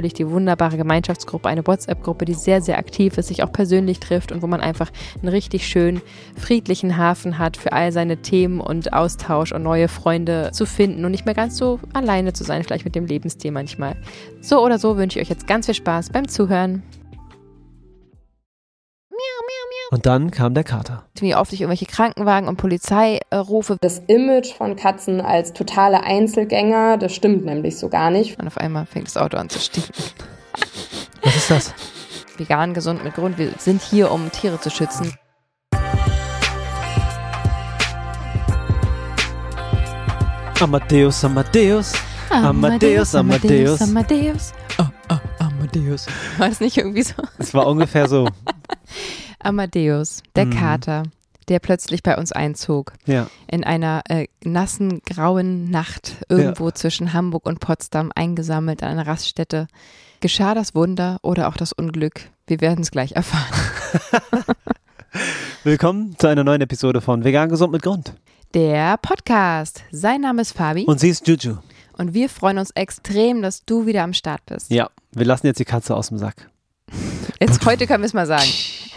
natürlich die wunderbare Gemeinschaftsgruppe, eine WhatsApp-Gruppe, die sehr, sehr aktiv ist, sich auch persönlich trifft und wo man einfach einen richtig schönen, friedlichen Hafen hat für all seine Themen und Austausch und neue Freunde zu finden und nicht mehr ganz so alleine zu sein, vielleicht mit dem Lebensstil manchmal. So oder so wünsche ich euch jetzt ganz viel Spaß beim Zuhören. Und dann kam der Kater. Wie oft ich irgendwelche Krankenwagen und Polizei äh, rufe. Das Image von Katzen als totale Einzelgänger, das stimmt nämlich so gar nicht. Und auf einmal fängt das Auto an zu stinken. Was ist das? Vegan, gesund mit Grund. Wir sind hier, um Tiere zu schützen. Amadeus, Amadeus. Amadeus, Amadeus. Amadeus. Oh, oh, Amadeus. War das nicht irgendwie so? Es war ungefähr so. Amadeus, der mhm. Kater, der plötzlich bei uns einzog. Ja. In einer äh, nassen, grauen Nacht irgendwo ja. zwischen Hamburg und Potsdam eingesammelt an einer Raststätte. Geschah das Wunder oder auch das Unglück? Wir werden es gleich erfahren. Willkommen zu einer neuen Episode von Vegan Gesund mit Grund. Der Podcast. Sein Name ist Fabi. Und sie ist Juju. Und wir freuen uns extrem, dass du wieder am Start bist. Ja, wir lassen jetzt die Katze aus dem Sack. Jetzt heute können wir es mal sagen.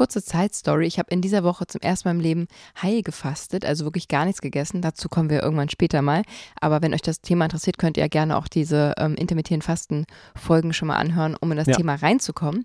Kurze Zeitstory. Ich habe in dieser Woche zum ersten Mal im Leben heil gefastet, also wirklich gar nichts gegessen. Dazu kommen wir irgendwann später mal. Aber wenn euch das Thema interessiert, könnt ihr gerne auch diese ähm, intermittierenden Fasten-Folgen schon mal anhören, um in das ja. Thema reinzukommen.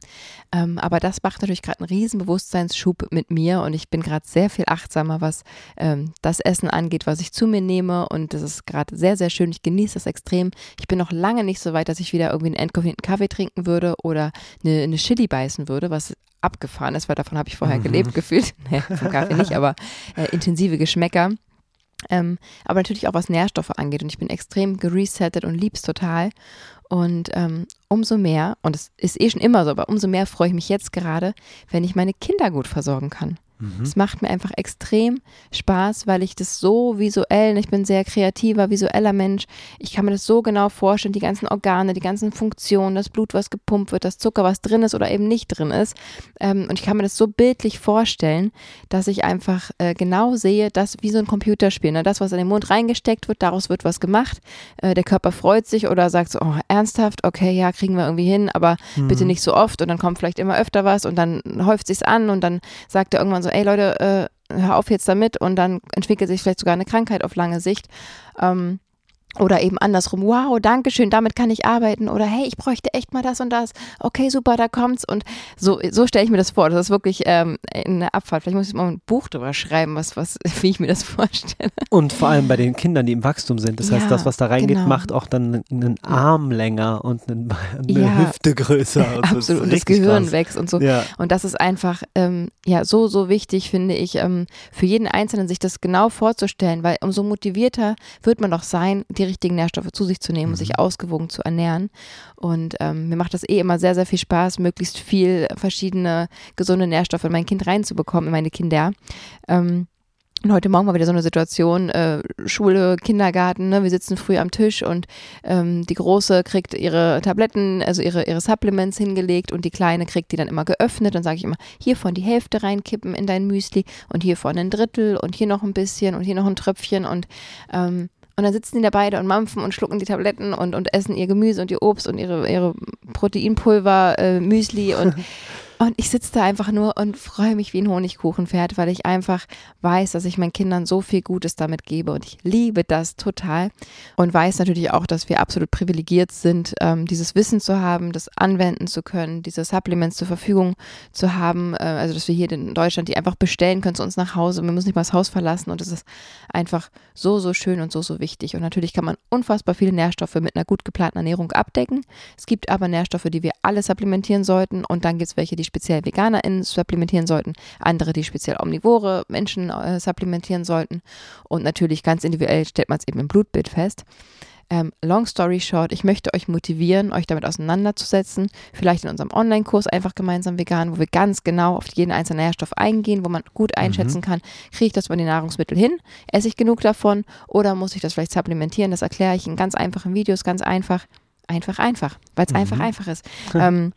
Ähm, aber das macht natürlich gerade einen riesen Bewusstseinsschub mit mir und ich bin gerade sehr viel achtsamer, was ähm, das Essen angeht, was ich zu mir nehme. Und das ist gerade sehr, sehr schön. Ich genieße das extrem. Ich bin noch lange nicht so weit, dass ich wieder irgendwie einen entkoffeinierten Kaffee trinken würde oder eine, eine Chili beißen würde, was abgefahren ist, weil davon habe ich vorher mhm. gelebt gefühlt. Nee, vom Kaffee nicht, aber äh, intensive Geschmäcker. Ähm, aber natürlich auch was Nährstoffe angeht. Und ich bin extrem geresettet und lieb's total. Und ähm, umso mehr, und es ist eh schon immer so, aber umso mehr freue ich mich jetzt gerade, wenn ich meine Kinder gut versorgen kann. Mhm. Es macht mir einfach extrem Spaß, weil ich das so visuell, ich bin ein sehr kreativer, visueller Mensch, ich kann mir das so genau vorstellen, die ganzen Organe, die ganzen Funktionen, das Blut, was gepumpt wird, das Zucker, was drin ist oder eben nicht drin ist. Ähm, und ich kann mir das so bildlich vorstellen, dass ich einfach äh, genau sehe, dass wie so ein Computerspiel, ne? das, was in den Mund reingesteckt wird, daraus wird was gemacht. Äh, der Körper freut sich oder sagt so, oh, ernsthaft, okay, ja, kriegen wir irgendwie hin, aber mhm. bitte nicht so oft und dann kommt vielleicht immer öfter was und dann häuft sich's an und dann sagt er irgendwann so, ey Leute, äh, hör auf jetzt damit und dann entwickelt sich vielleicht sogar eine Krankheit auf lange Sicht. Ähm, oder eben andersrum, wow, danke schön, damit kann ich arbeiten. Oder hey, ich bräuchte echt mal das und das. Okay, super, da kommt's. Und so, so stelle ich mir das vor. Das ist wirklich ähm, eine Abfahrt. Vielleicht muss ich mal ein Buch drüber schreiben, was, was, wie ich mir das vorstelle. Und vor allem bei den Kindern, die im Wachstum sind. Das ja, heißt, das, was da reingeht, genau. macht auch dann einen Arm länger und eine, eine ja, Hüfte größer. Und absolut. So. Und das Gehirn krass. wächst und so. Ja. Und das ist einfach, ähm, ja, so, so wichtig, finde ich, ähm, für jeden Einzelnen, sich das genau vorzustellen, weil umso motivierter wird man doch sein, die richtigen Nährstoffe zu sich zu nehmen und sich mhm. ausgewogen zu ernähren. Und ähm, mir macht das eh immer sehr, sehr viel Spaß, möglichst viel verschiedene gesunde Nährstoffe in mein Kind reinzubekommen, in meine Kinder. Ähm, Und heute Morgen war wieder so eine Situation, äh, Schule, Kindergarten, ne? wir sitzen früh am Tisch und ähm, die Große kriegt ihre Tabletten, also ihre, ihre Supplements hingelegt und die Kleine kriegt die dann immer geöffnet. Dann sage ich immer, hiervon die Hälfte reinkippen in dein Müsli und hiervon ein Drittel und hier noch ein bisschen und hier noch ein Tröpfchen und ähm, und dann sitzen die da beide und mampfen und schlucken die Tabletten und, und essen ihr Gemüse und ihr Obst und ihre, ihre Proteinpulver, äh, Müsli und Und ich sitze da einfach nur und freue mich wie ein Honigkuchenpferd, weil ich einfach weiß, dass ich meinen Kindern so viel Gutes damit gebe. Und ich liebe das total. Und weiß natürlich auch, dass wir absolut privilegiert sind, ähm, dieses Wissen zu haben, das anwenden zu können, diese Supplements zur Verfügung zu haben. Äh, also, dass wir hier in Deutschland die einfach bestellen können zu uns nach Hause. Wir müssen nicht mal das Haus verlassen. Und es ist einfach so, so schön und so, so wichtig. Und natürlich kann man unfassbar viele Nährstoffe mit einer gut geplanten Ernährung abdecken. Es gibt aber Nährstoffe, die wir alle supplementieren sollten. Und dann gibt es welche, die speziell VeganerInnen supplementieren sollten, andere, die speziell omnivore Menschen äh, supplementieren sollten. Und natürlich ganz individuell stellt man es eben im Blutbild fest. Ähm, long story short, ich möchte euch motivieren, euch damit auseinanderzusetzen. Vielleicht in unserem Online-Kurs einfach gemeinsam vegan, wo wir ganz genau auf jeden einzelnen Nährstoff eingehen, wo man gut mhm. einschätzen mhm. kann, kriege ich das über die Nahrungsmittel hin? Esse ich genug davon? Oder muss ich das vielleicht supplementieren? Das erkläre ich in ganz einfachen Videos, ganz einfach. Einfach, einfach, weil es mhm. einfach, einfach ist. ähm,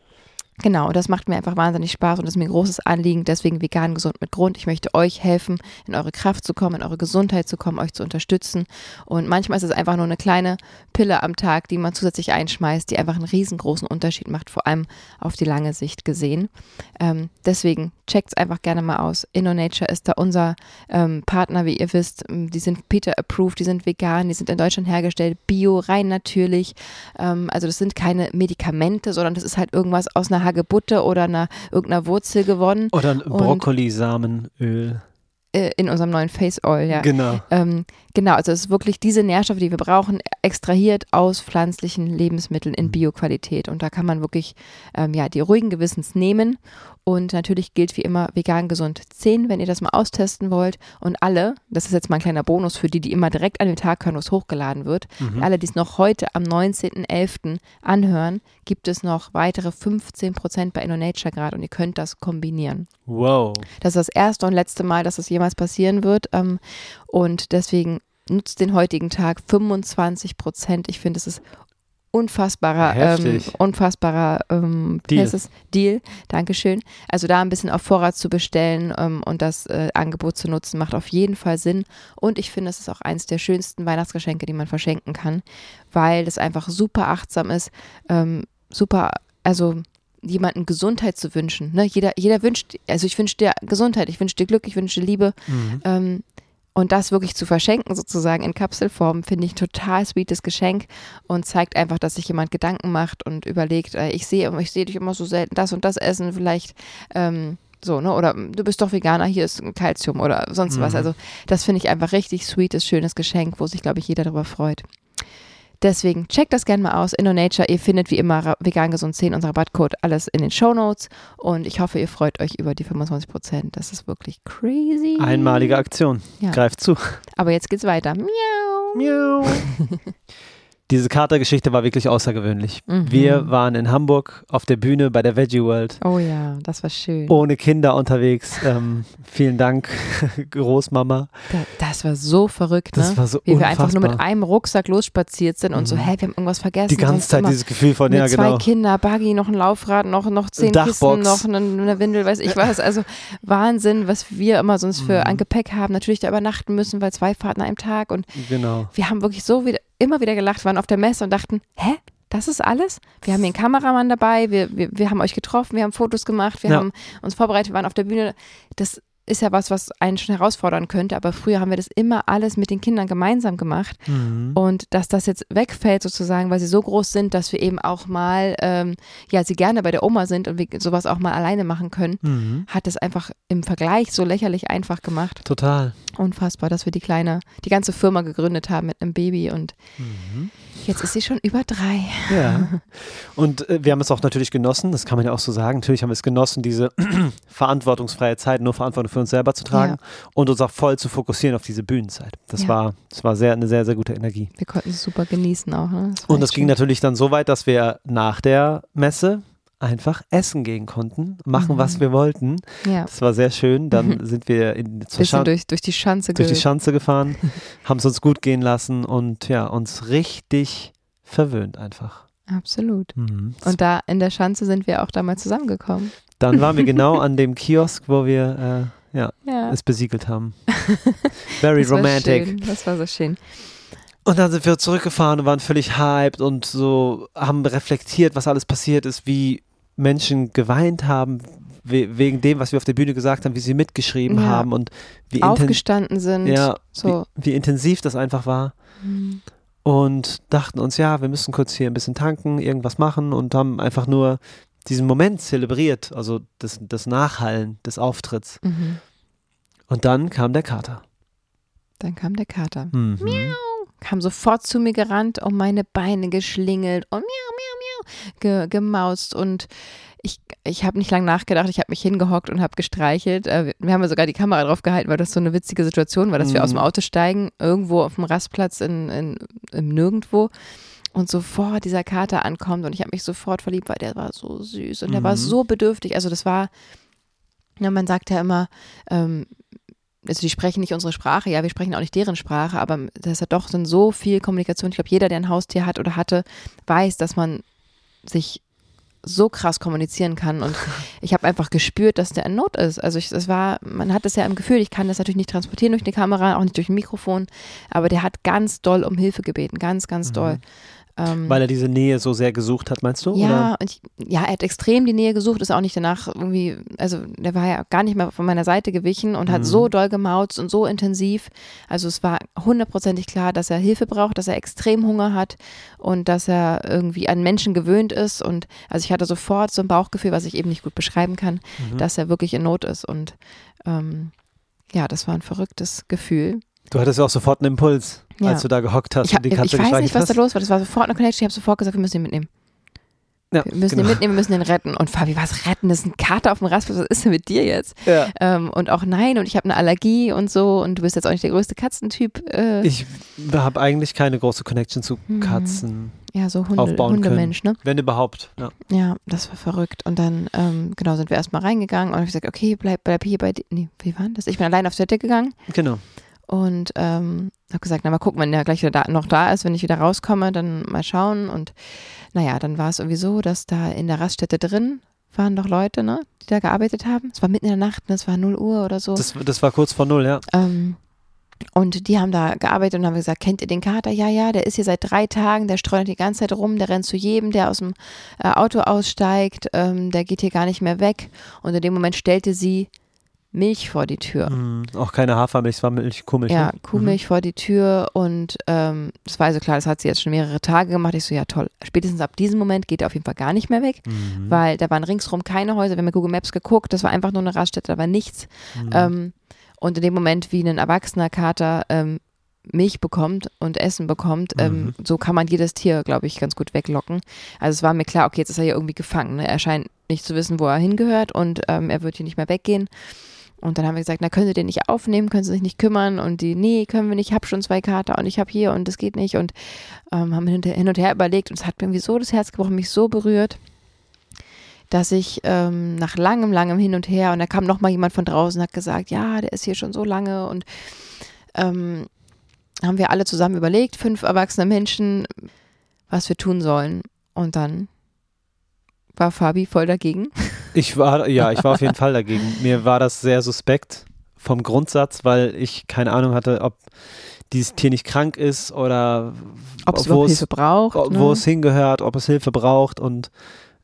Genau, das macht mir einfach wahnsinnig Spaß und ist mir ein großes Anliegen. Deswegen vegan gesund mit Grund. Ich möchte euch helfen, in eure Kraft zu kommen, in eure Gesundheit zu kommen, euch zu unterstützen. Und manchmal ist es einfach nur eine kleine Pille am Tag, die man zusätzlich einschmeißt, die einfach einen riesengroßen Unterschied macht, vor allem auf die lange Sicht gesehen. Ähm, deswegen checkt es einfach gerne mal aus. InnoNature ist da unser ähm, Partner, wie ihr wisst. Die sind Peter approved, die sind vegan, die sind in Deutschland hergestellt, bio, rein natürlich. Ähm, also das sind keine Medikamente, sondern das ist halt irgendwas aus einer Hagebutte oder einer irgendeiner Wurzel gewonnen. Oder ein Brokkoli-Samenöl äh, in unserem neuen Face Oil, ja. Genau. Ähm, genau, also es ist wirklich diese Nährstoffe, die wir brauchen, extrahiert aus pflanzlichen Lebensmitteln in mhm. Bioqualität. Und da kann man wirklich ähm, ja, die ruhigen Gewissens nehmen und natürlich gilt wie immer vegan gesund 10, wenn ihr das mal austesten wollt. Und alle, das ist jetzt mal ein kleiner Bonus für die, die immer direkt an den Tag hören, wo es hochgeladen wird. Mhm. Alle, die es noch heute am 19.11. anhören, gibt es noch weitere 15% bei InnoNature gerade und ihr könnt das kombinieren. Wow. Das ist das erste und letzte Mal, dass das jemals passieren wird. Ähm, und deswegen nutzt den heutigen Tag 25% Ich finde, es ist unfassbarer, ähm, unfassbarer ähm, Deal. Deal. Dankeschön. Also da ein bisschen auf Vorrat zu bestellen ähm, und das äh, Angebot zu nutzen, macht auf jeden Fall Sinn. Und ich finde, es ist auch eines der schönsten Weihnachtsgeschenke, die man verschenken kann, weil es einfach super achtsam ist, ähm, super, also jemanden Gesundheit zu wünschen. Ne? Jeder, jeder wünscht, also ich wünsche dir Gesundheit, ich wünsche dir Glück, ich wünsche dir Liebe. Mhm. Ähm, und das wirklich zu verschenken, sozusagen in Kapselform, finde ich ein total sweetes Geschenk und zeigt einfach, dass sich jemand Gedanken macht und überlegt, äh, ich sehe ich sehe dich immer so selten das und das essen, vielleicht ähm, so, ne? Oder du bist doch Veganer, hier ist ein Kalzium oder sonst mhm. was. Also das finde ich einfach richtig sweetes, schönes Geschenk, wo sich, glaube ich, jeder darüber freut. Deswegen checkt das gerne mal aus. InnoNature, ihr findet wie immer vegan gesund 10, unser Rabattcode, alles in den Show Notes. Und ich hoffe, ihr freut euch über die 25 Prozent. Das ist wirklich crazy. Einmalige Aktion. Ja. Greift zu. Aber jetzt geht's weiter. Miau. Miau. Diese Katergeschichte war wirklich außergewöhnlich. Mhm. Wir waren in Hamburg auf der Bühne bei der Veggie World. Oh ja, das war schön. Ohne Kinder unterwegs. Ähm, vielen Dank, Großmama. das war so verrückt, ne? Das war so Wie unfassbar. wir einfach nur mit einem Rucksack losspaziert sind und mhm. so, hä, wir haben irgendwas vergessen. Die ganze Zeit dieses Gefühl von, ja genau. Zwei Kinder, Buggy, noch ein Laufrad, noch, noch zehn Dachbox. Kissen, noch eine, eine, Windel, weiß ich was. Also Wahnsinn, was wir immer sonst für mhm. ein Gepäck haben. Natürlich da übernachten müssen, weil zwei Fahrten an einem Tag und genau. wir haben wirklich so wieder immer wieder gelacht, waren auf der Messe und dachten, hä? Das ist alles? Wir haben hier einen Kameramann dabei, wir, wir, wir haben euch getroffen, wir haben Fotos gemacht, wir ja. haben uns vorbereitet, wir waren auf der Bühne. Das ist ja was, was einen schon herausfordern könnte, aber früher haben wir das immer alles mit den Kindern gemeinsam gemacht. Mhm. Und dass das jetzt wegfällt sozusagen, weil sie so groß sind, dass wir eben auch mal, ähm, ja, sie gerne bei der Oma sind und wir sowas auch mal alleine machen können, mhm. hat es einfach im Vergleich so lächerlich einfach gemacht. Total. Unfassbar, dass wir die kleine, die ganze Firma gegründet haben mit einem Baby und mhm. Jetzt ist sie schon über drei. Ja. Und äh, wir haben es auch natürlich genossen, das kann man ja auch so sagen. Natürlich haben wir es genossen, diese verantwortungsfreie Zeit nur Verantwortung für uns selber zu tragen ja. und uns auch voll zu fokussieren auf diese Bühnenzeit. Das ja. war, das war sehr, eine sehr, sehr gute Energie. Wir konnten es super genießen auch. Ne? Das und das ging natürlich dann so weit, dass wir nach der Messe einfach essen gehen konnten, machen, Mhm. was wir wollten. Ja. Das war sehr schön. Dann sind wir in, zur Schan durch, durch die Schanze durch die Schanze gefahren, haben es uns gut gehen lassen und ja, uns richtig verwöhnt einfach. Absolut. Mhm. Und da in der Schanze sind wir auch damals zusammengekommen. Dann waren wir genau an dem Kiosk, wo wir äh, ja, Ja. es besiegelt haben. Very das war romantic. schön. Das war so schön. Und dann sind wir zurückgefahren und waren völlig hyped und so haben reflektiert, was alles passiert ist, wie Menschen geweint haben, we wegen dem, was wir auf der Bühne gesagt haben, wie sie mitgeschrieben Ja. haben und wie, Aufgestanden sind. ja, so. wie, wie intensiv das einfach war. Mhm. Und dachten uns, ja, wir müssen kurz hier ein bisschen tanken, irgendwas machen und haben einfach nur diesen Moment zelebriert, also das, das Nachhallen des Auftritts. Mhm. Und dann kam der Kater. Dann kam der Kater. Mhm. Kam sofort zu mir gerannt, um meine Beine geschlingelt und miau, miau, miau, ge gemaust. Und ich, ich habe nicht lange nachgedacht. Ich habe mich hingehockt und habe gestreichelt. Äh, wir- wir haben ja sogar die Kamera drauf gehalten, weil das so eine witzige Situation war, dass wir Mhm. aus dem Auto steigen, irgendwo auf dem Rastplatz in, in, im Nirgendwo. Und sofort dieser Kater ankommt und ich habe mich sofort verliebt, weil der war so süß und der war Mhm. so bedürftig. Also das war, ja, man sagt ja immer, ähm, also die sprechen nicht unsere Sprache, ja, wir sprechen auch nicht deren Sprache, aber das ist ja doch dann so viel Kommunikation. Ich glaube, jeder, der ein Haustier hat oder hatte, weiß, dass man sich so krass kommunizieren kann und ich habe einfach gespürt, dass der in Not ist. Also ich, es war, man hat es ja im Gefühl, ich kann das natürlich nicht transportieren durch eine Kamera, auch nicht durch ein Mikrofon, aber der hat ganz doll um Hilfe gebeten, ganz, ganz doll. Ähm, Weil er diese Nähe so sehr gesucht hat, meinst du? ja, ich, ja, er hat extrem die Nähe gesucht, ist auch nicht danach irgendwie, also der war ja gar nicht mehr von meiner Seite gewichen und hat Mhm. so doll gemauzt und so intensiv. Also es war hundertprozentig klar, dass er Hilfe braucht, dass er extrem Hunger hat und dass er irgendwie an Menschen gewöhnt ist. Und also ich hatte sofort so ein Bauchgefühl, was ich eben nicht gut beschreiben kann, Mhm. dass er wirklich in Not ist. Und ähm, ja, das war ein verrücktes Gefühl. Du hattest ja auch sofort einen Impuls, Ja. als du da gehockt hast Ich, hab, und die ich Katze weiß nicht, was da los war. Das war sofort eine Connection. Ich habe sofort gesagt, wir müssen ihn mitnehmen. Ja, Wir müssen genau. ihn mitnehmen, wir müssen ihn retten. Und Fabi, was retten? Das ist ein Kater auf dem Rastplatz. Was ist denn mit dir jetzt? Ja. Ähm, und auch nein, und ich habe eine Allergie und so. Und du bist jetzt auch nicht der größte Katzentyp. Äh, Ich habe eigentlich keine große Connection zu Mhm. Katzen, ja, so Hunde, aufbauen Hundemensch, ne? wenn überhaupt. Ja. Ja, das war verrückt. Und dann, ähm, genau, sind wir erstmal reingegangen und ich gesagt, okay, bleib, bleib hier bei dir. Nee, wie war denn das? Ich bin allein auf Toilette gegangen Genau. Und ähm, habe gesagt, na mal gucken, wenn der gleich wieder da, noch da ist, wenn ich wieder rauskomme, dann mal schauen. Und naja, dann war es irgendwie so, dass da in der Raststätte drin waren doch Leute, ne, die da gearbeitet haben. Es war mitten in der Nacht, ne, es war 0 Uhr oder so. Das, das war kurz vor null, ja. Ähm, und die haben da gearbeitet und haben gesagt, kennt ihr den Kater? Ja, ja, der ist hier seit drei Tagen, der streunert die ganze Zeit rum, der rennt zu jedem, der aus dem äh, Auto aussteigt, ähm, der geht hier gar nicht mehr weg. Und in dem Moment stellte sie Milch vor die Tür. Mhm. Auch keine Hafermilch, es war Milch, Kuhmilch. Ja, ne? Kuhmilch vor die Tür und ähm, das war also klar, das hat sie jetzt schon mehrere Tage gemacht. Ich so, ja toll, spätestens ab diesem Moment geht er auf jeden Fall gar nicht mehr weg, Mhm. weil da waren ringsrum keine Häuser. Wir haben mit Google Maps geguckt, das war einfach nur eine Raststätte, da war nichts. Mhm. Ähm, und in dem Moment, wie ein erwachsener Kater ähm, Milch bekommt und Essen bekommt, ähm, Mhm. so kann man jedes Tier, glaube ich, ganz gut weglocken. Also es war mir klar, okay, jetzt ist er hier irgendwie gefangen. Ne? Er scheint nicht zu wissen, wo er hingehört und ähm, er wird hier nicht mehr weggehen. Und dann haben wir gesagt, na, können Sie den nicht aufnehmen, können Sie sich nicht kümmern? Und die, nee, können wir nicht, ich habe schon zwei Kater und ich habe hier und das geht nicht. Und ähm, haben hin, und her überlegt und es hat mir irgendwie so das Herz gebrochen, mich so berührt, dass ich ähm, nach langem, langem Hin und Her und da kam noch mal jemand von draußen und hat gesagt, ja, der ist hier schon so lange und ähm, haben wir alle zusammen überlegt, fünf erwachsene Menschen, was wir tun sollen. Und dann war Fabi voll dagegen. Ich war, ja, ich war auf jeden Fall dagegen. Mir war das sehr suspekt vom Grundsatz, weil ich keine Ahnung hatte, ob dieses Tier nicht krank ist oder Ob es wo Hilfe braucht. wo ne? es hingehört, ob es Hilfe braucht und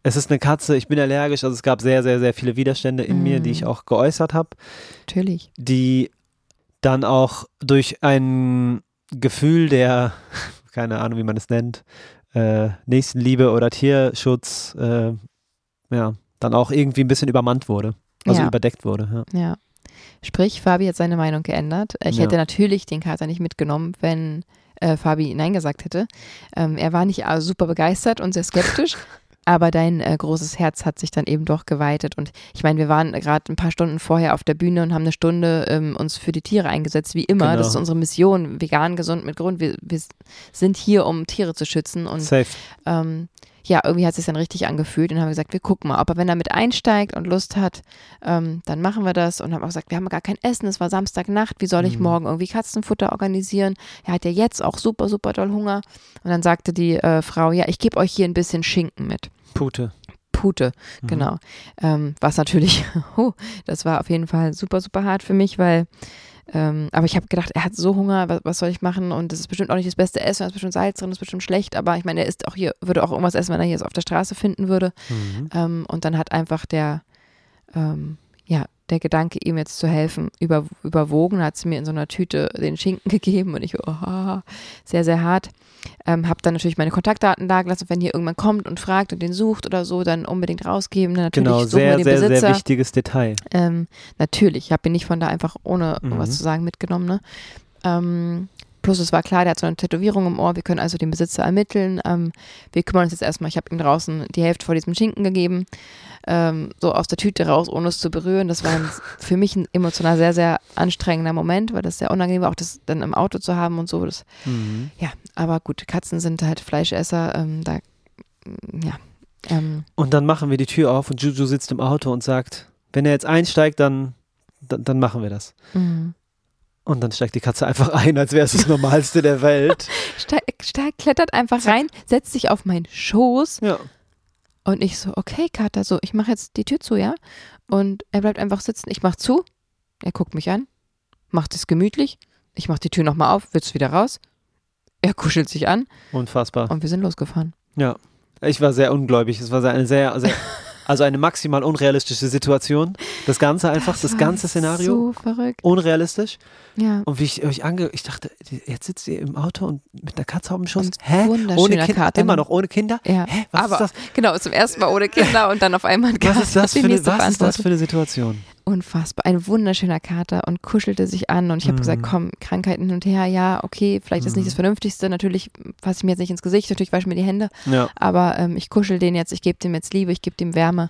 es ist eine Katze, ich bin allergisch, also es gab sehr, sehr, sehr viele Widerstände in mir, die ich auch geäußert habe, Natürlich. die dann auch durch ein Gefühl der, keine Ahnung, wie man es nennt, äh, Nächstenliebe oder Tierschutz, äh, ja, dann auch irgendwie ein bisschen übermannt wurde, also Ja. überdeckt wurde. Ja. Ja. Sprich, Fabi hat seine Meinung geändert. Ich Ja. hätte natürlich den Kater nicht mitgenommen, wenn äh, Fabi Nein gesagt hätte. Ähm, er war nicht äh, super begeistert und sehr skeptisch. Aber dein äh, großes Herz hat sich dann eben doch geweitet. Und ich meine, wir waren gerade ein paar Stunden vorher auf der Bühne und haben eine Stunde ähm, uns für die Tiere eingesetzt, wie immer. Genau. Das ist unsere Mission, vegan, gesund mit Grund. Wir, wir sind hier, um Tiere zu schützen. Und Safe. ähm, ja, irgendwie hat es sich dann richtig angefühlt. Und haben gesagt, wir gucken mal, ob er, wenn er mit einsteigt und Lust hat, ähm, dann machen wir das. Und haben auch gesagt, wir haben gar kein Essen, es war Samstagnacht, wie soll ich mhm. morgen irgendwie Katzenfutter organisieren? Er hat ja jetzt auch super, super doll Hunger. Und dann sagte die äh, Frau, ja, ich gebe euch hier ein bisschen Schinken mit. Pute. Pute, mhm. genau. Ähm, was natürlich, oh, das war auf jeden Fall super, super hart für mich, weil ähm, aber ich habe gedacht, er hat so Hunger, was, was, soll ich machen? Und das ist bestimmt auch nicht das beste Essen, da ist bestimmt Salz drin, das ist bestimmt schlecht, aber ich meine, er ist auch hier, würde auch irgendwas essen, wenn er hier jetzt auf der Straße finden würde. Mhm. Ähm, und dann hat einfach der, ähm, ja, der Gedanke, ihm jetzt zu helfen, über, überwogen, hat sie mir in so einer Tüte den Schinken gegeben und ich, oh, sehr, sehr hart. Ähm, habe dann natürlich meine Kontaktdaten da gelassen, wenn hier irgendwann kommt und fragt und den sucht oder so, dann unbedingt rausgeben. Dann natürlich genau, sehr, sehr, Besitzer. sehr wichtiges Detail. Ähm, natürlich, ich habe ihn nicht von da einfach ohne mhm. was zu sagen mitgenommen. Ne? Ähm, Plus es war klar, der hat so eine Tätowierung im Ohr, wir können also den Besitzer ermitteln. Ähm, wir kümmern uns jetzt erstmal, ich habe ihm draußen die Hälfte vor diesem Schinken gegeben, ähm, so aus der Tüte raus, ohne es zu berühren. Das war ein, für mich ein emotional sehr, sehr anstrengender Moment, weil das sehr unangenehm war, auch das dann im Auto zu haben und so. Das, mhm. Ja, aber gut, Katzen sind halt Fleischesser, ähm, da, ja. Ähm. und dann machen wir die Tür auf und Juju sitzt im Auto und sagt, wenn er jetzt einsteigt, dann, dann, dann machen wir das. Mhm. Und dann steigt die Katze einfach ein, als wäre es das Normalste der Welt. Steig, steig, klettert einfach Zack. rein, setzt sich auf meinen Schoß. Ja. Und ich so, okay, Kater, so, ich mache jetzt die Tür zu, ja? Und er bleibt einfach sitzen. Ich mach zu. Er guckt mich an, macht es gemütlich. Ich mach die Tür nochmal auf, wird's wieder raus. Er kuschelt sich an. Unfassbar. Und wir sind losgefahren. Ja. Ich war sehr ungläubig. Es war eine sehr, sehr Also eine maximal unrealistische Situation. Das Ganze einfach, das, das ganze Szenario. So verrückt. Unrealistisch. Ja. Und wie ich euch ange, ich dachte, jetzt sitzt ihr im Auto und mit einer Katze auf dem Schoß. Hä? Ohne Kinder? Kater. Immer noch ohne Kinder? Ja. Hä? Was Aber, ist das? Genau, zum ersten Mal ohne Kinder und dann auf einmal. Was ist das, für eine, was ist das für eine Situation? Unfassbar, ein wunderschöner Kater und kuschelte sich an und ich habe mhm. gesagt, komm, Krankheiten hin und her, ja, okay, vielleicht mhm. ist nicht das mhm. Vernünftigste, natürlich fasse ich mir jetzt nicht ins Gesicht, natürlich wasche ich mir die Hände, ja. aber ähm, ich kuschel den jetzt, ich gebe dem jetzt Liebe, ich gebe dem Wärme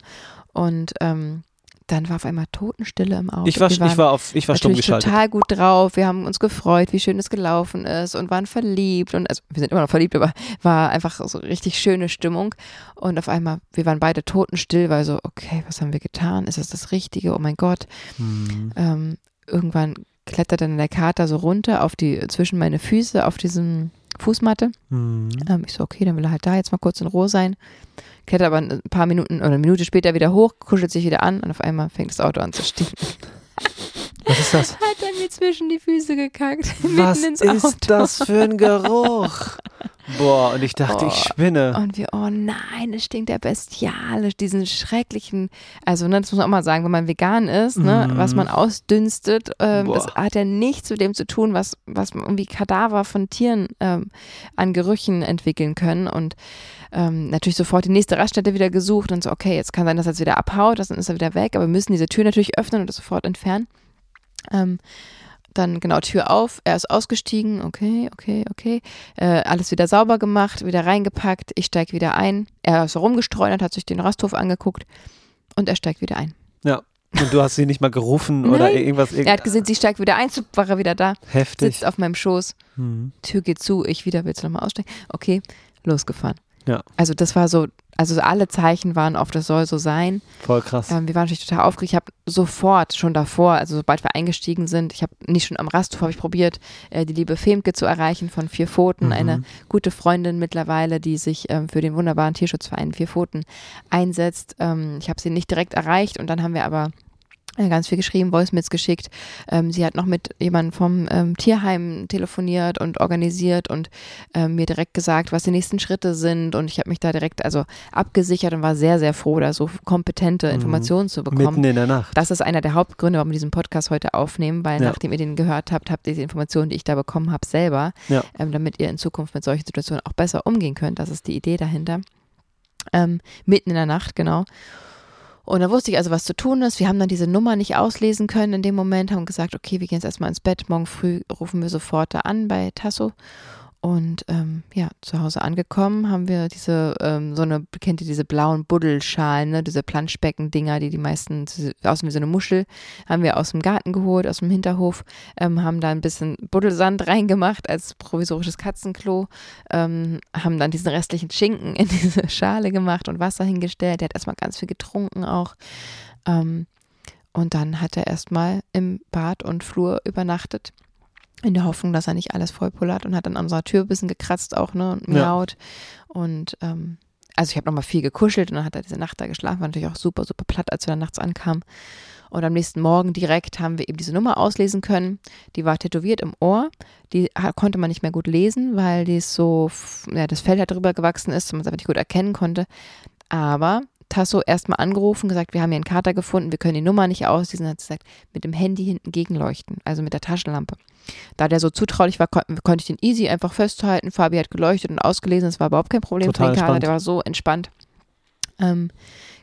und ähm, dann war auf einmal Totenstille im Auto. Ich war, ich war, auf, ich war stumm geschaltet. total gut drauf. Wir haben uns gefreut, wie schön es gelaufen ist und waren verliebt. Und also, wir sind immer noch verliebt, aber war einfach so richtig schöne Stimmung. Und auf einmal, wir waren beide totenstill, weil so, okay, was haben wir getan? Ist das das Richtige? Oh mein Gott. Mhm. Ähm, irgendwann klettert dann der Kater so runter auf die, zwischen meine Füße, auf diesen Fußmatte. Mhm. Ähm, ich so, okay, dann will er halt da jetzt mal kurz in Ruhe sein klettert aber ein paar Minuten oder eine Minute später wieder hoch, kuschelt sich wieder an und auf einmal fängt das Auto an zu stinken. Was ist das? Hat er mir zwischen die Füße gekackt. Was ist das für ein Geruch? Boah, und ich dachte, oh, ich spinne. Und wir, oh nein, es stinkt ja bestialisch, diesen schrecklichen, also ne, das muss man auch mal sagen, wenn man vegan ist, ne, mm. was man ausdünstet, ähm, das hat ja nichts mit dem zu tun, was, was irgendwie Kadaver von Tieren ähm, an Gerüchen entwickeln können. Und ähm, natürlich sofort die nächste Raststätte wieder gesucht und so, okay, jetzt kann sein, dass er jetzt wieder abhaut, dann ist er wieder weg, aber wir müssen diese Tür natürlich öffnen und das sofort entfernen. Ähm, dann genau Tür auf, er ist ausgestiegen, okay, okay, okay, äh, alles wieder sauber gemacht, wieder reingepackt, ich steige wieder ein, er ist rumgestreunert, hat sich den Rasthof angeguckt und er steigt wieder ein. Ja. Und du hast sie nicht mal gerufen oder irgendwas. er hat gesehen, sie steigt wieder ein, war er wieder da. Heftig. Sitzt auf meinem Schoß. Mhm. Tür geht zu, ich wieder, willst du nochmal aussteigen? Okay, losgefahren. Ja. Also das war so, also alle Zeichen waren auf, das soll so sein. Voll krass. Ähm, wir waren natürlich total aufgeregt. Ich habe sofort, schon davor, also sobald wir eingestiegen sind, ich habe nicht schon am Rasthof, habe ich probiert, äh, die liebe Femke zu erreichen von Vier Pfoten, mhm. eine gute Freundin mittlerweile, die sich ähm, für den wunderbaren Tierschutzverein Vier Pfoten einsetzt. Ähm, ich habe sie nicht direkt erreicht und dann haben wir aber ganz viel geschrieben, Voicemails geschickt. Ähm, sie hat noch mit jemandem vom ähm, Tierheim telefoniert und organisiert und ähm, mir direkt gesagt, was die nächsten Schritte sind. Und ich habe mich da direkt also abgesichert und war sehr, sehr froh, da so kompetente mhm. Informationen mhm. zu bekommen. Mitten in der Nacht. Das ist einer der Hauptgründe, warum wir diesen Podcast heute aufnehmen, weil ja. nachdem ihr den gehört habt, habt ihr die Informationen, die ich da bekommen habe, selber, ja. ähm, damit ihr in Zukunft mit solchen Situationen auch besser umgehen könnt. Das ist die Idee dahinter. Ähm, mitten in der Nacht, genau. Und da wusste ich also, was zu tun ist. Wir haben dann diese Nummer nicht auslesen können in dem Moment, haben gesagt, okay, wir gehen jetzt erstmal ins Bett, morgen früh rufen wir sofort da an bei Tasso. Und ähm, ja, zu Hause angekommen haben wir diese, ähm, so eine, kennt ihr diese blauen Buddelschalen, ne? diese Planschbecken-Dinger, die die meisten aussehen wie so eine Muschel, haben wir aus dem Garten geholt, aus dem Hinterhof, ähm, haben da ein bisschen Buddelsand reingemacht als provisorisches Katzenklo, ähm, haben dann diesen restlichen Schinken in diese Schale gemacht und Wasser hingestellt. Der hat erstmal ganz viel getrunken auch. Ähm, und dann hat er erstmal im Bad und Flur übernachtet in der Hoffnung, dass er nicht alles vollpullert und hat an unserer Tür ein bisschen gekratzt auch, ne, und miaut. Ja. Und ähm, also ich habe nochmal viel gekuschelt und dann hat er diese Nacht da geschlafen, war natürlich auch super, super platt, als wir dann nachts ankamen. Und am nächsten Morgen direkt haben wir eben diese Nummer auslesen können. Die war tätowiert im Ohr. Die konnte man nicht mehr gut lesen, weil die so, ja, das Fell halt drüber gewachsen ist und man es einfach nicht gut erkennen konnte. Aber Tasso erstmal angerufen, gesagt, wir haben hier einen Kater gefunden, wir können die Nummer nicht auslesen. Hat gesagt, mit dem Handy hinten gegenleuchten, also mit der Taschenlampe. Da der so zutraulich war, kon konnte ich den easy einfach festhalten. Fabi hat geleuchtet und ausgelesen, das war überhaupt kein Problem Total für den Kater, der war so entspannt. Ähm,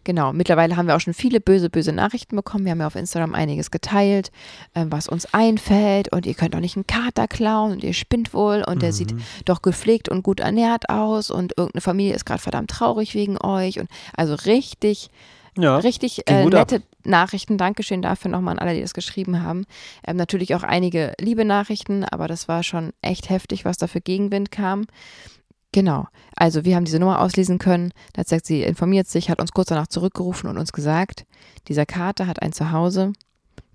Genau, mittlerweile haben wir auch schon viele böse, böse Nachrichten bekommen. Wir haben ja auf Instagram einiges geteilt, äh, was uns einfällt. Und ihr könnt doch nicht einen Kater klauen und ihr spinnt wohl und der mhm. sieht doch gepflegt und gut ernährt aus und irgendeine Familie ist gerade verdammt traurig wegen euch. Und also richtig. Ja, richtig äh, nette ab. Nachrichten. Dankeschön dafür nochmal an alle, die das geschrieben haben. Ähm, natürlich auch einige liebe Nachrichten, aber das war schon echt heftig, was da für Gegenwind kam. Genau. Also wir haben diese Nummer auslesen können. Da hat sagt sie, informiert sich, hat uns kurz danach zurückgerufen und uns gesagt, dieser Kater hat ein Zuhause,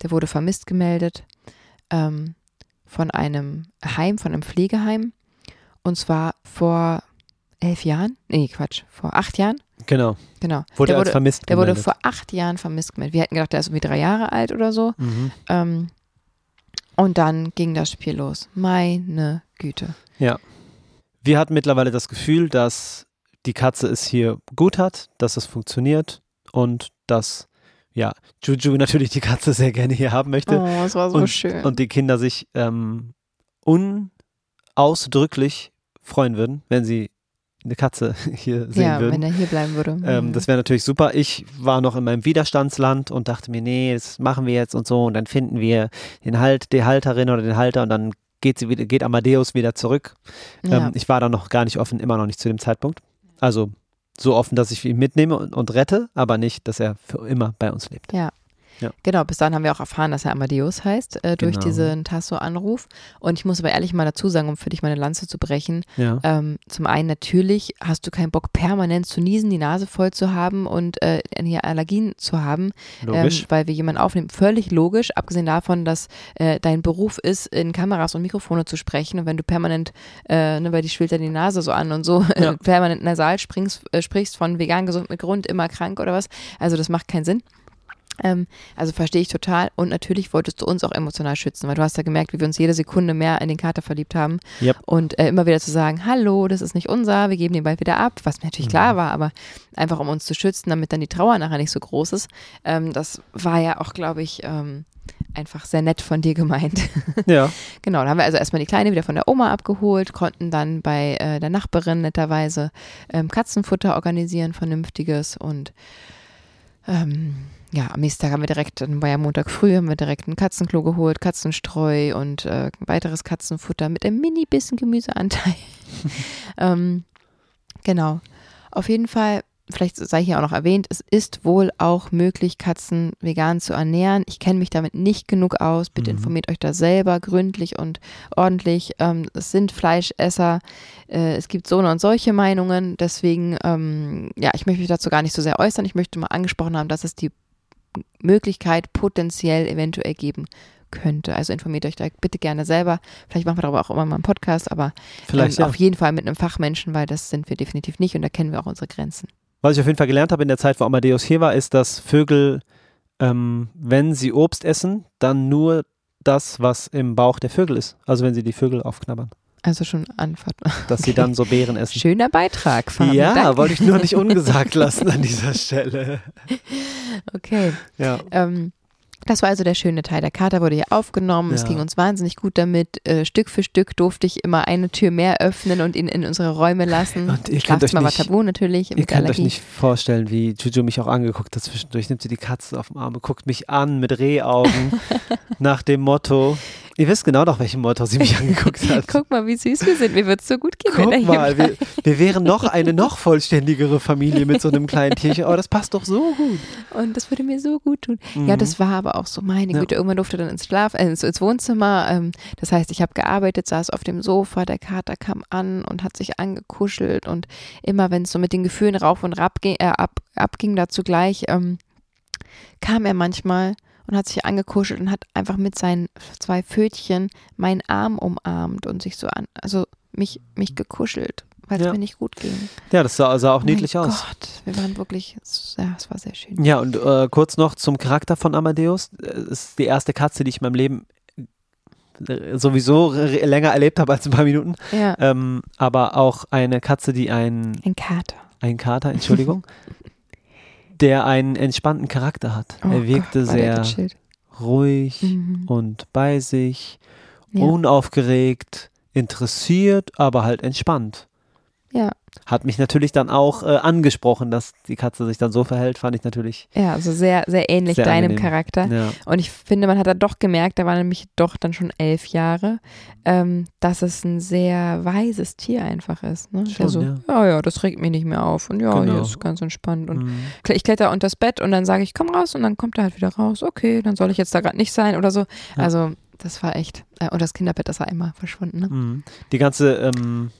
der wurde vermisst gemeldet ähm, von einem Heim, von einem Pflegeheim. Und zwar vor elf Jahren? Nee, Quatsch, vor acht Jahren. Genau. Genau. Wurde der wurde, vermisst der gemeldet. wurde vor acht Jahren vermisst gemeldet. Wir hätten gedacht, der ist irgendwie drei Jahre alt oder so. Mhm. Ähm, und dann ging das Spiel los. Meine Güte. Ja. Wir hatten mittlerweile das Gefühl, dass die Katze es hier gut hat, dass es funktioniert und dass ja, Juju natürlich die Katze sehr gerne hier haben möchte. Oh, es war so und, schön. Und die Kinder sich ähm, unausdrücklich freuen würden, wenn sie eine Katze hier sehen ja, würden. wenn er hier bleiben würde. Ähm, Mhm. das wäre natürlich super. Ich war noch in meinem Widerstandsland und dachte mir, nee, das machen wir jetzt und so und dann finden wir den Halt, die Halterin oder den Halter und dann geht sie wieder, geht Amadeus wieder zurück. Ja. Ähm, ich war da noch gar nicht offen, immer noch nicht zu dem Zeitpunkt. Also so offen, dass ich ihn mitnehme und, und rette, aber nicht, dass er für immer bei uns lebt. Ja. Ja. Genau, bis dahin haben wir auch erfahren, dass er Amadeus heißt, äh, durch Genau. diesen Tasso-Anruf. Und ich muss aber ehrlich mal dazu sagen, um für dich meine Lanze zu brechen, Ja. ähm, zum einen natürlich hast du keinen Bock, permanent zu niesen, die Nase voll zu haben und äh, hier Allergien zu haben. Ähm, weil wir jemanden aufnehmen. Völlig logisch, abgesehen davon, dass äh, dein Beruf ist, in Kameras und Mikrofone zu sprechen. Und wenn du permanent, äh, ne, weil die schwillt ja die Nase so an und so, Ja. äh, permanent nasal springst, äh, sprichst von vegan, gesund mit Grund, immer krank oder was. Also das macht keinen Sinn. Ähm, also verstehe ich total. Und natürlich wolltest du uns auch emotional schützen, weil du hast ja gemerkt, wie wir uns jede Sekunde mehr in den Kater verliebt haben. Yep. Und äh, immer wieder zu sagen, hallo, das ist nicht unser, wir geben den bald wieder ab, was mir natürlich Mhm. klar war, aber einfach um uns zu schützen, damit dann die Trauer nachher nicht so groß ist. Ähm, das war ja auch, glaube ich, ähm, einfach sehr nett von dir gemeint. Ja. Genau, dann haben wir also erstmal die Kleine wieder von der Oma abgeholt, konnten dann bei äh, der Nachbarin netterweise ähm, Katzenfutter organisieren, vernünftiges und ähm, ja, am nächsten Tag haben wir direkt, war ja Montag früh, haben wir direkt ein Katzenklo geholt, Katzenstreu und äh, weiteres Katzenfutter mit einem mini bisschen Gemüseanteil. ähm, genau. Auf jeden Fall, vielleicht sei hier auch noch erwähnt, es ist wohl auch möglich, Katzen vegan zu ernähren. Ich kenne mich damit nicht genug aus. Bitte Mhm. informiert euch da selber gründlich und ordentlich. Ähm, es sind Fleischesser. Äh, es gibt so und solche Meinungen. Deswegen, ähm, ja, ich möchte mich dazu gar nicht so sehr äußern. Ich möchte mal angesprochen haben, dass es die Möglichkeit potenziell eventuell geben könnte. Also informiert euch da bitte gerne selber. Vielleicht machen wir darüber auch immer mal einen Podcast, aber ähm, ja. auf jeden Fall mit einem Fachmenschen, weil das sind wir definitiv nicht und da kennen wir auch unsere Grenzen. Was ich auf jeden Fall gelernt habe in der Zeit, wo Amadeus hier war, ist, dass Vögel, ähm, wenn sie Obst essen, dann nur das, was im Bauch der Vögel ist. Also wenn sie die Vögel aufknabbern. Also schon Antwort. Dass sie Okay. dann so Beeren essen. Schöner Beitrag, Fabi. Ja, Danke. wollte ich nur nicht ungesagt lassen an dieser Stelle. Okay. Ja. Ähm, das war also der schöne Teil. Der Kater wurde hier aufgenommen. Es Ja. ging uns wahnsinnig gut damit. Äh, Stück für Stück durfte ich immer eine Tür mehr öffnen und ihn in unsere Räume lassen. Und ihr könnt euch Schlafzimmer war nicht- tabu natürlich. Ihr könnt euch nicht vorstellen, wie Juju mich auch angeguckt hat zwischendurch. Nimmt sie die Katze auf den Arm, guckt mich an mit Rehaugen nach dem Motto, Ihr wisst genau doch, welchen Motor sie mich angeguckt hat. Guck mal, wie süß wir sind. Mir wird es so gut gehen. Guck wenn er mal, wir, wir, wären noch eine noch vollständigere Familie mit so einem kleinen Tierchen. Aber oh, das passt doch so gut. Und das würde mir so gut tun. Mhm. Ja, das war aber auch so, meine ja. Güte. Irgendwann durfte dann ins Schlaf, äh, ins, ins, Wohnzimmer. Ähm, das heißt, ich habe gearbeitet, saß auf dem Sofa, der Kater kam an und hat sich angekuschelt. Und immer, wenn es so mit den Gefühlen rauf und ab, äh, ab, abging, dazu gleich, ähm, kam er manchmal und hat sich angekuschelt und hat einfach mit seinen zwei Pfötchen meinen Arm umarmt und sich so an, also mich, mich gekuschelt, weil es ja. mir nicht gut ging. Ja, das sah, sah auch oh niedlich mein aus. Gott, wir waren wirklich, ja, es war sehr schön. Ja, und äh, kurz noch zum Charakter von Amadeus. Es ist die erste Katze, die ich in meinem Leben äh, sowieso länger erlebt habe als ein paar Minuten. Ja. Ähm, aber auch eine Katze, die ein. Ein Kater. Ein Kater, Entschuldigung. der einen entspannten Charakter hat. Oh er wirkte Gott, sehr ruhig mhm. und bei sich, ja. unaufgeregt, interessiert, aber halt entspannt. Ja hat mich natürlich dann auch äh, angesprochen, dass die Katze sich dann so verhält, fand ich natürlich. Ja, also sehr, sehr ähnlich sehr deinem angenehm. Charakter. Ja. Und ich finde, man hat da doch gemerkt, da war nämlich doch dann schon elf Jahre, ähm, dass es ein sehr weises Tier einfach ist. Ne? Schon, so, ja. ja, ja, das regt mich nicht mehr auf. Und ja, genau. hier ist ganz entspannt. Und mhm. ich kletter unter das Bett und dann sage ich, komm raus und dann kommt er halt wieder raus. Okay, dann soll ich jetzt da gerade nicht sein oder so. Ja. Also das war echt. Äh, und das Kinderbett, das war immer verschwunden. Ne? Mhm. Die ganze ähm,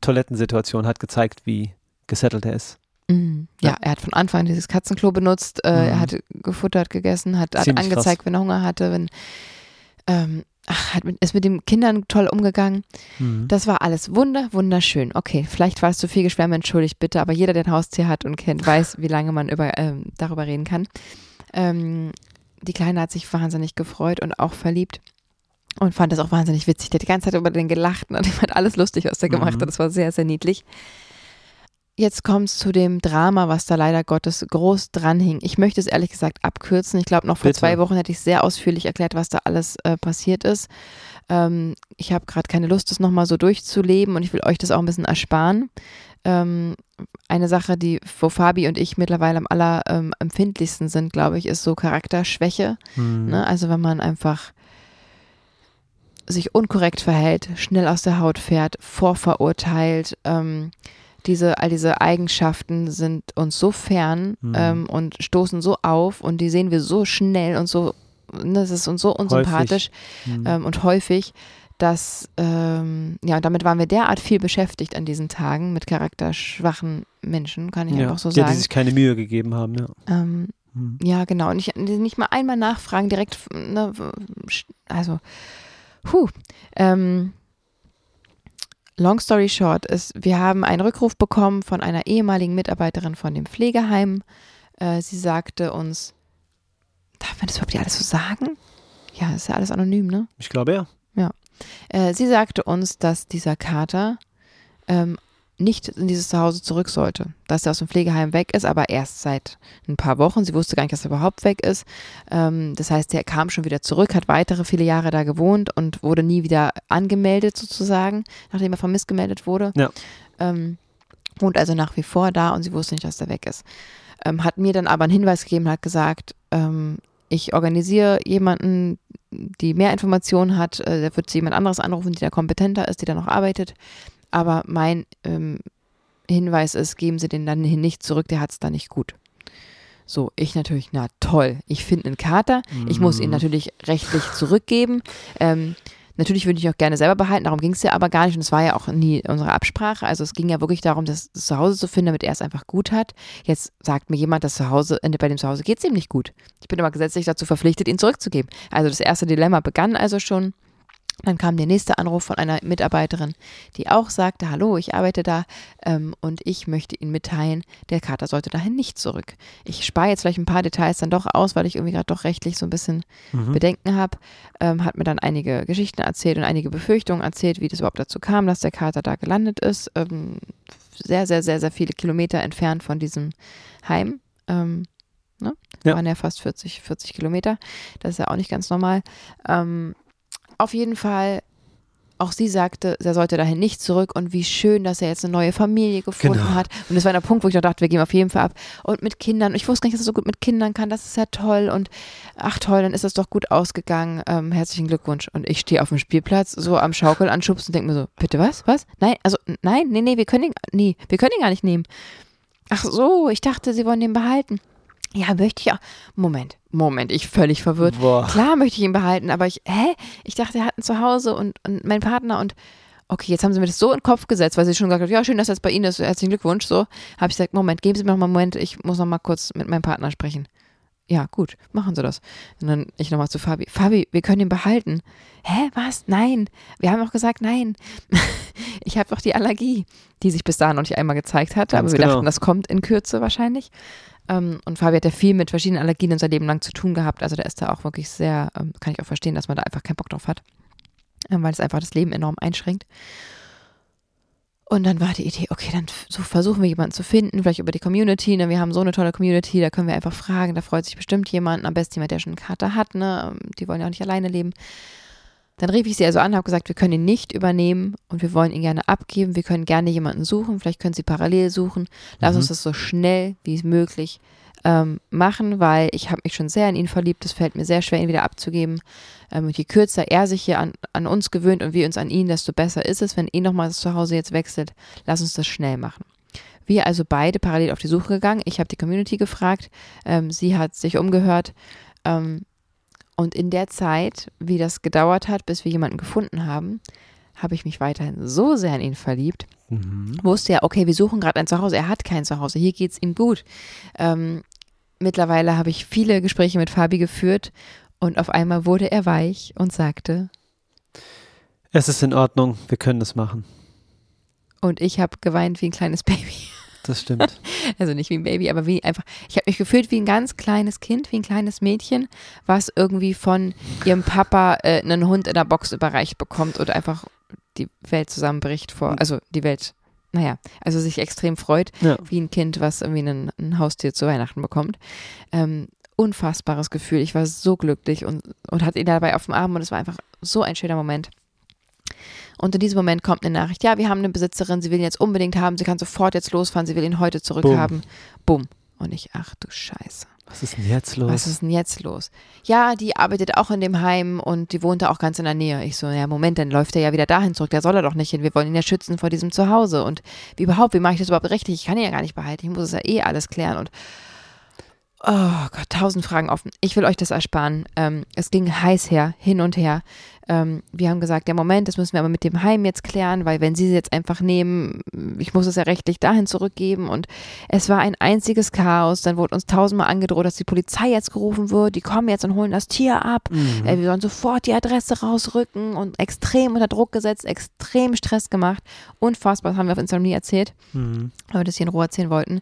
Toilettensituation hat gezeigt, wie gesettelt er ist. Mhm. Ja, ja, er hat von Anfang dieses Katzenklo benutzt, äh, mhm. er hat gefuttert, gegessen, hat, hat angezeigt, krass. wenn er Hunger hatte, wenn ähm, ach, hat mit, ist mit den Kindern toll umgegangen. Mhm. Das war alles wunder, wunderschön. Okay, vielleicht war es zu viel Geschwärme, entschuldigt bitte, aber jeder, der ein Haustier hat und kennt, weiß, wie lange man über, ähm, darüber reden kann. Ähm, die Kleine hat sich wahnsinnig gefreut und auch verliebt und fand das auch wahnsinnig witzig. Der hat die ganze Zeit über den gelacht und fand alles lustig, was der gemacht mhm. hat. Das war sehr, sehr niedlich. Jetzt kommt es zu dem Drama, was da leider Gottes groß dran hing. Ich möchte es ehrlich gesagt abkürzen. Ich glaube, noch vor Bitte. zwei Wochen hätte ich sehr ausführlich erklärt, was da alles äh, passiert ist. Ähm, ich habe gerade keine Lust, das nochmal so durchzuleben und ich will euch das auch ein bisschen ersparen. Ähm, eine Sache, die wo Fabi und ich mittlerweile am allerempfindlichsten ähm, sind, glaube ich, ist so Charakterschwäche. Mhm. Ne? Also wenn man einfach sich unkorrekt verhält, schnell aus der Haut fährt, vorverurteilt. Ähm, diese, all diese Eigenschaften sind uns so fern mhm. ähm, und stoßen so auf und die sehen wir so schnell und so, ne, das ist uns so unsympathisch mhm. ähm, und häufig, dass, ähm, ja, damit waren wir derart viel beschäftigt an diesen Tagen mit charakterschwachen Menschen, kann ich ja, einfach so sagen. Ja, die sich keine Mühe gegeben haben, ja. Ähm, mhm. Ja, genau. Und ich, nicht mal einmal nachfragen, direkt, ne, also Puh. Ähm, long story short ist, wir haben einen Rückruf bekommen von einer ehemaligen Mitarbeiterin von dem Pflegeheim. Äh, sie sagte uns, darf man das überhaupt alles so sagen? Ja, ist ja alles anonym, ne? Ich glaube ja. Ja. Äh, sie sagte uns, dass dieser Kater ähm, nicht in dieses Zuhause zurück sollte. Dass er aus dem Pflegeheim weg ist, aber erst seit ein paar Wochen. Sie wusste gar nicht, dass er überhaupt weg ist. Ähm, das heißt, er kam schon wieder zurück, hat weitere viele Jahre da gewohnt und wurde nie wieder angemeldet sozusagen, nachdem er vermisst gemeldet wurde. Ja. Ähm, wohnt also nach wie vor da und sie wusste nicht, dass er weg ist. Ähm, hat mir dann aber einen Hinweis gegeben, hat gesagt, ähm, ich organisiere jemanden, die mehr Informationen hat, äh, der wird jemand anderes anrufen, die da kompetenter ist, die da noch arbeitet aber mein ähm, Hinweis ist, geben Sie den dann nicht zurück, der hat es da nicht gut. So, ich natürlich, na toll, ich finde einen Kater, mhm. ich muss ihn mhm. natürlich rechtlich zurückgeben. Ähm, natürlich würde ich auch gerne selber behalten, darum ging es ja aber gar nicht und es war ja auch nie unsere Absprache. Also es ging ja wirklich darum, das Zuhause zu finden, damit er es einfach gut hat. Jetzt sagt mir jemand, dass Zuhause, äh, bei dem Zuhause geht es ihm nicht gut. Ich bin aber gesetzlich dazu verpflichtet, ihn zurückzugeben. Also das erste Dilemma begann also schon. Dann kam der nächste Anruf von einer Mitarbeiterin, die auch sagte, hallo, ich arbeite da ähm, und ich möchte Ihnen mitteilen, der Kater sollte dahin nicht zurück. Ich spare jetzt vielleicht ein paar Details dann doch aus, weil ich irgendwie gerade doch rechtlich so ein bisschen mhm. Bedenken habe. Ähm, hat mir dann einige Geschichten erzählt und einige Befürchtungen erzählt, wie das überhaupt dazu kam, dass der Kater da gelandet ist. Ähm, sehr, sehr, sehr, sehr viele Kilometer entfernt von diesem Heim. Ähm, ne? Ja. Waren ja fast 40, 40 Kilometer. Das ist ja auch nicht ganz normal. Ähm, auf jeden Fall auch sie sagte, er sollte dahin nicht zurück und wie schön, dass er jetzt eine neue Familie gefunden Genau. hat. Und das war der Punkt, wo ich noch dachte, wir gehen auf jeden Fall ab. Und mit Kindern, ich wusste gar nicht, dass er so gut mit Kindern kann, das ist ja toll. Und ach toll, dann ist das doch gut ausgegangen. Ähm, herzlichen Glückwunsch. Und ich stehe auf dem Spielplatz, so am Schaukel anschubsen und denke mir so, bitte was? Was? Nein, also nein, nee, nee, wir können ihn, nee, wir können ihn gar nicht nehmen. Ach so, ich dachte, sie wollen den behalten. Ja, möchte ich auch. Moment, Moment, ich völlig verwirrt. Boah. Klar möchte ich ihn behalten, aber ich, hä? Ich dachte, er hat ein Zuhause und, und mein Partner und okay, jetzt haben sie mir das so in den Kopf gesetzt, weil sie schon gesagt hat, ja, schön, dass das bei Ihnen ist, herzlichen Glückwunsch, so. Habe ich gesagt, Moment, geben Sie mir noch mal einen Moment, ich muss noch mal kurz mit meinem Partner sprechen. Ja, gut, machen Sie das. Und dann ich nochmal zu Fabi. Fabi, wir können ihn behalten. Hä, was? Nein. Wir haben auch gesagt, nein. ich habe doch die Allergie, die sich bis dahin noch nicht einmal gezeigt hatte, Ganz aber wir genau. dachten, das kommt in Kürze wahrscheinlich. Ähm, und Fabi hat ja viel mit verschiedenen Allergien in seinem Leben lang zu tun gehabt. Also der ist da auch wirklich sehr, ähm, kann ich auch verstehen, dass man da einfach keinen Bock drauf hat. Ähm, weil es einfach das Leben enorm einschränkt. Und dann war die Idee, okay, dann so versuchen wir jemanden zu finden, vielleicht über die Community. Ne? Wir haben so eine tolle Community, da können wir einfach fragen, da freut sich bestimmt jemand, am besten jemand, der schon eine Karte hat, ne? Die wollen ja auch nicht alleine leben. Dann rief ich sie also an, habe gesagt, wir können ihn nicht übernehmen und wir wollen ihn gerne abgeben. Wir können gerne jemanden suchen, vielleicht können sie parallel suchen. Lass uns das so schnell wie möglich ähm, machen, weil ich habe mich schon sehr in ihn verliebt. Es fällt mir sehr schwer, ihn wieder abzugeben. Ähm, und je kürzer er sich hier an, an uns gewöhnt und wir uns an ihn, desto besser ist es, wenn eh nochmal das Zuhause jetzt wechselt. Lass uns das schnell machen. Wir also beide parallel auf die Suche gegangen. Ich habe die Community gefragt. Ähm, sie hat sich umgehört. Ähm, und in der Zeit, wie das gedauert hat, bis wir jemanden gefunden haben, habe ich mich weiterhin so sehr in ihn verliebt. Wusste ja, okay, wir suchen gerade ein Zuhause. Er hat kein Zuhause. Hier geht es ihm gut. Ähm, mittlerweile habe ich viele Gespräche mit Fabi geführt und auf einmal wurde er weich und sagte, Es ist in Ordnung, wir können das machen. und ich habe geweint wie ein kleines Baby. Das stimmt. Also nicht wie ein Baby, aber wie einfach, ich habe mich gefühlt wie ein ganz kleines Kind, wie ein kleines Mädchen, was irgendwie von ihrem Papa äh, einen Hund in der Box überreicht bekommt oder einfach die Welt zusammenbricht vor, also die Welt, naja, also sich extrem freut, Ja. wie ein Kind, was irgendwie einen, ein Haustier zu Weihnachten bekommt. Ähm, unfassbares Gefühl. Ich war so glücklich und, und hatte ihn dabei auf dem Arm und es war einfach so ein schöner Moment. Und in diesem Moment kommt eine Nachricht, ja, wir haben eine Besitzerin, sie will ihn jetzt unbedingt haben, sie kann sofort jetzt losfahren, sie will ihn heute zurückhaben. Bumm. Und ich, ach du Scheiße. Was ist denn jetzt los? Was ist denn jetzt los? Ja, die arbeitet auch in dem Heim und die wohnt da auch ganz in der Nähe. Ich so, ja, Moment, dann läuft er ja wieder dahin zurück. Der soll er doch nicht hin. Wir wollen ihn ja schützen vor diesem Zuhause. Und wie überhaupt, wie mache ich das überhaupt richtig? Ich kann ihn ja gar nicht behalten. Ich muss es ja eh alles klären. Und oh Gott, tausend Fragen offen. Ich will euch das ersparen. Ähm, es ging heiß her, hin und her. Ähm, wir haben gesagt, ja, Moment, das müssen wir aber mit dem Heim jetzt klären, weil wenn sie sie jetzt einfach nehmen, ich muss es ja rechtlich dahin zurückgeben. Und es war ein einziges Chaos. Dann wurde uns tausendmal angedroht, dass die Polizei jetzt gerufen wird. Die kommen jetzt und holen das Tier ab. Äh, wir sollen sofort die Adresse rausrücken und extrem unter Druck gesetzt, extrem Stress gemacht. Unfassbar, das haben wir auf Instagram nie erzählt, Mhm. weil wir das hier in Ruhe erzählen wollten.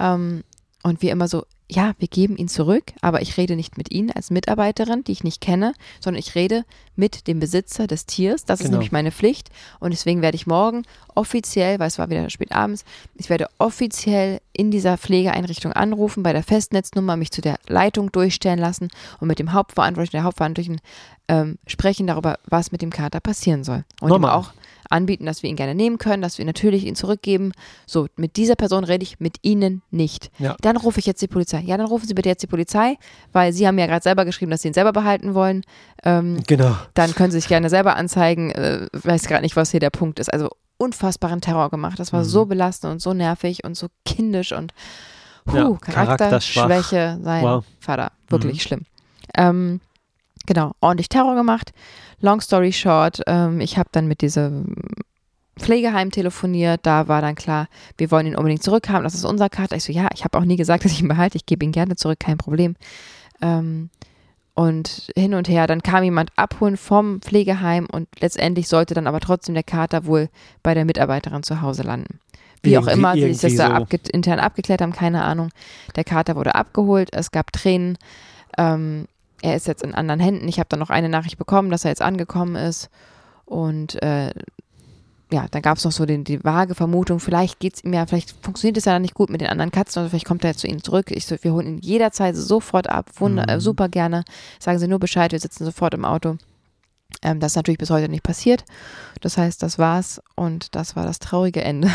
Ähm, und wir immer so, ja, wir geben ihn zurück, aber ich rede nicht mit Ihnen als Mitarbeiterin, die ich nicht kenne, sondern ich rede mit dem Besitzer des Tiers. Das ist Genau. nämlich meine Pflicht. Und deswegen werde ich morgen offiziell, weil es war wieder spät abends, ich werde offiziell in dieser Pflegeeinrichtung anrufen, bei der Festnetznummer mich zu der Leitung durchstellen lassen und mit dem Hauptverantwortlichen, der Hauptverantwortlichen ähm, sprechen darüber, was mit dem Kater passieren soll. Und Normal. auch anbieten, dass wir ihn gerne nehmen können, dass wir natürlich ihn zurückgeben. So, mit dieser Person rede ich, mit Ihnen nicht. Ja. Dann rufe ich jetzt die Polizei. Ja, dann rufen Sie bitte jetzt die Polizei, weil Sie haben ja gerade selber geschrieben, dass Sie ihn selber behalten wollen. Ähm, Genau. dann können Sie sich gerne selber anzeigen. Äh, weiß gerade nicht, was hier der Punkt ist. Also unfassbaren Terror gemacht. Das war Mhm. so belastend und so nervig und so kindisch und puh, Ja, Charakterschwäche sein Wow. Vater. Wirklich schlimm. Ähm, genau, ordentlich Terror gemacht. Long story short, ähm, ich habe dann mit diesem Pflegeheim telefoniert, da war dann klar, wir wollen ihn unbedingt zurückhaben, das ist unser Kater. Ich so, ja, ich habe auch nie gesagt, dass ich ihn behalte, ich gebe ihn gerne zurück, kein Problem. Ähm, und hin und her, dann kam jemand abholen vom Pflegeheim und letztendlich sollte dann aber trotzdem der Kater wohl bei der Mitarbeiterin zu Hause landen. Wie auch immer, die sich das da so. abge intern abgeklärt haben, keine Ahnung. Der Kater wurde abgeholt, es gab Tränen. Ähm, er ist jetzt in anderen Händen. Ich habe dann noch eine Nachricht bekommen, dass er jetzt angekommen ist. Und äh, ja, dann gab es noch so den, die vage Vermutung, vielleicht geht's ihm ja, vielleicht funktioniert es ja dann nicht gut mit den anderen Katzen, oder vielleicht kommt er jetzt zu ihnen zurück. Ich so, wir holen ihn jederzeit sofort ab, wunder, Mhm. äh, super gerne. Sagen Sie nur Bescheid, wir sitzen sofort im Auto. Ähm, das ist natürlich bis heute nicht passiert. Das heißt, das war's und das war das traurige Ende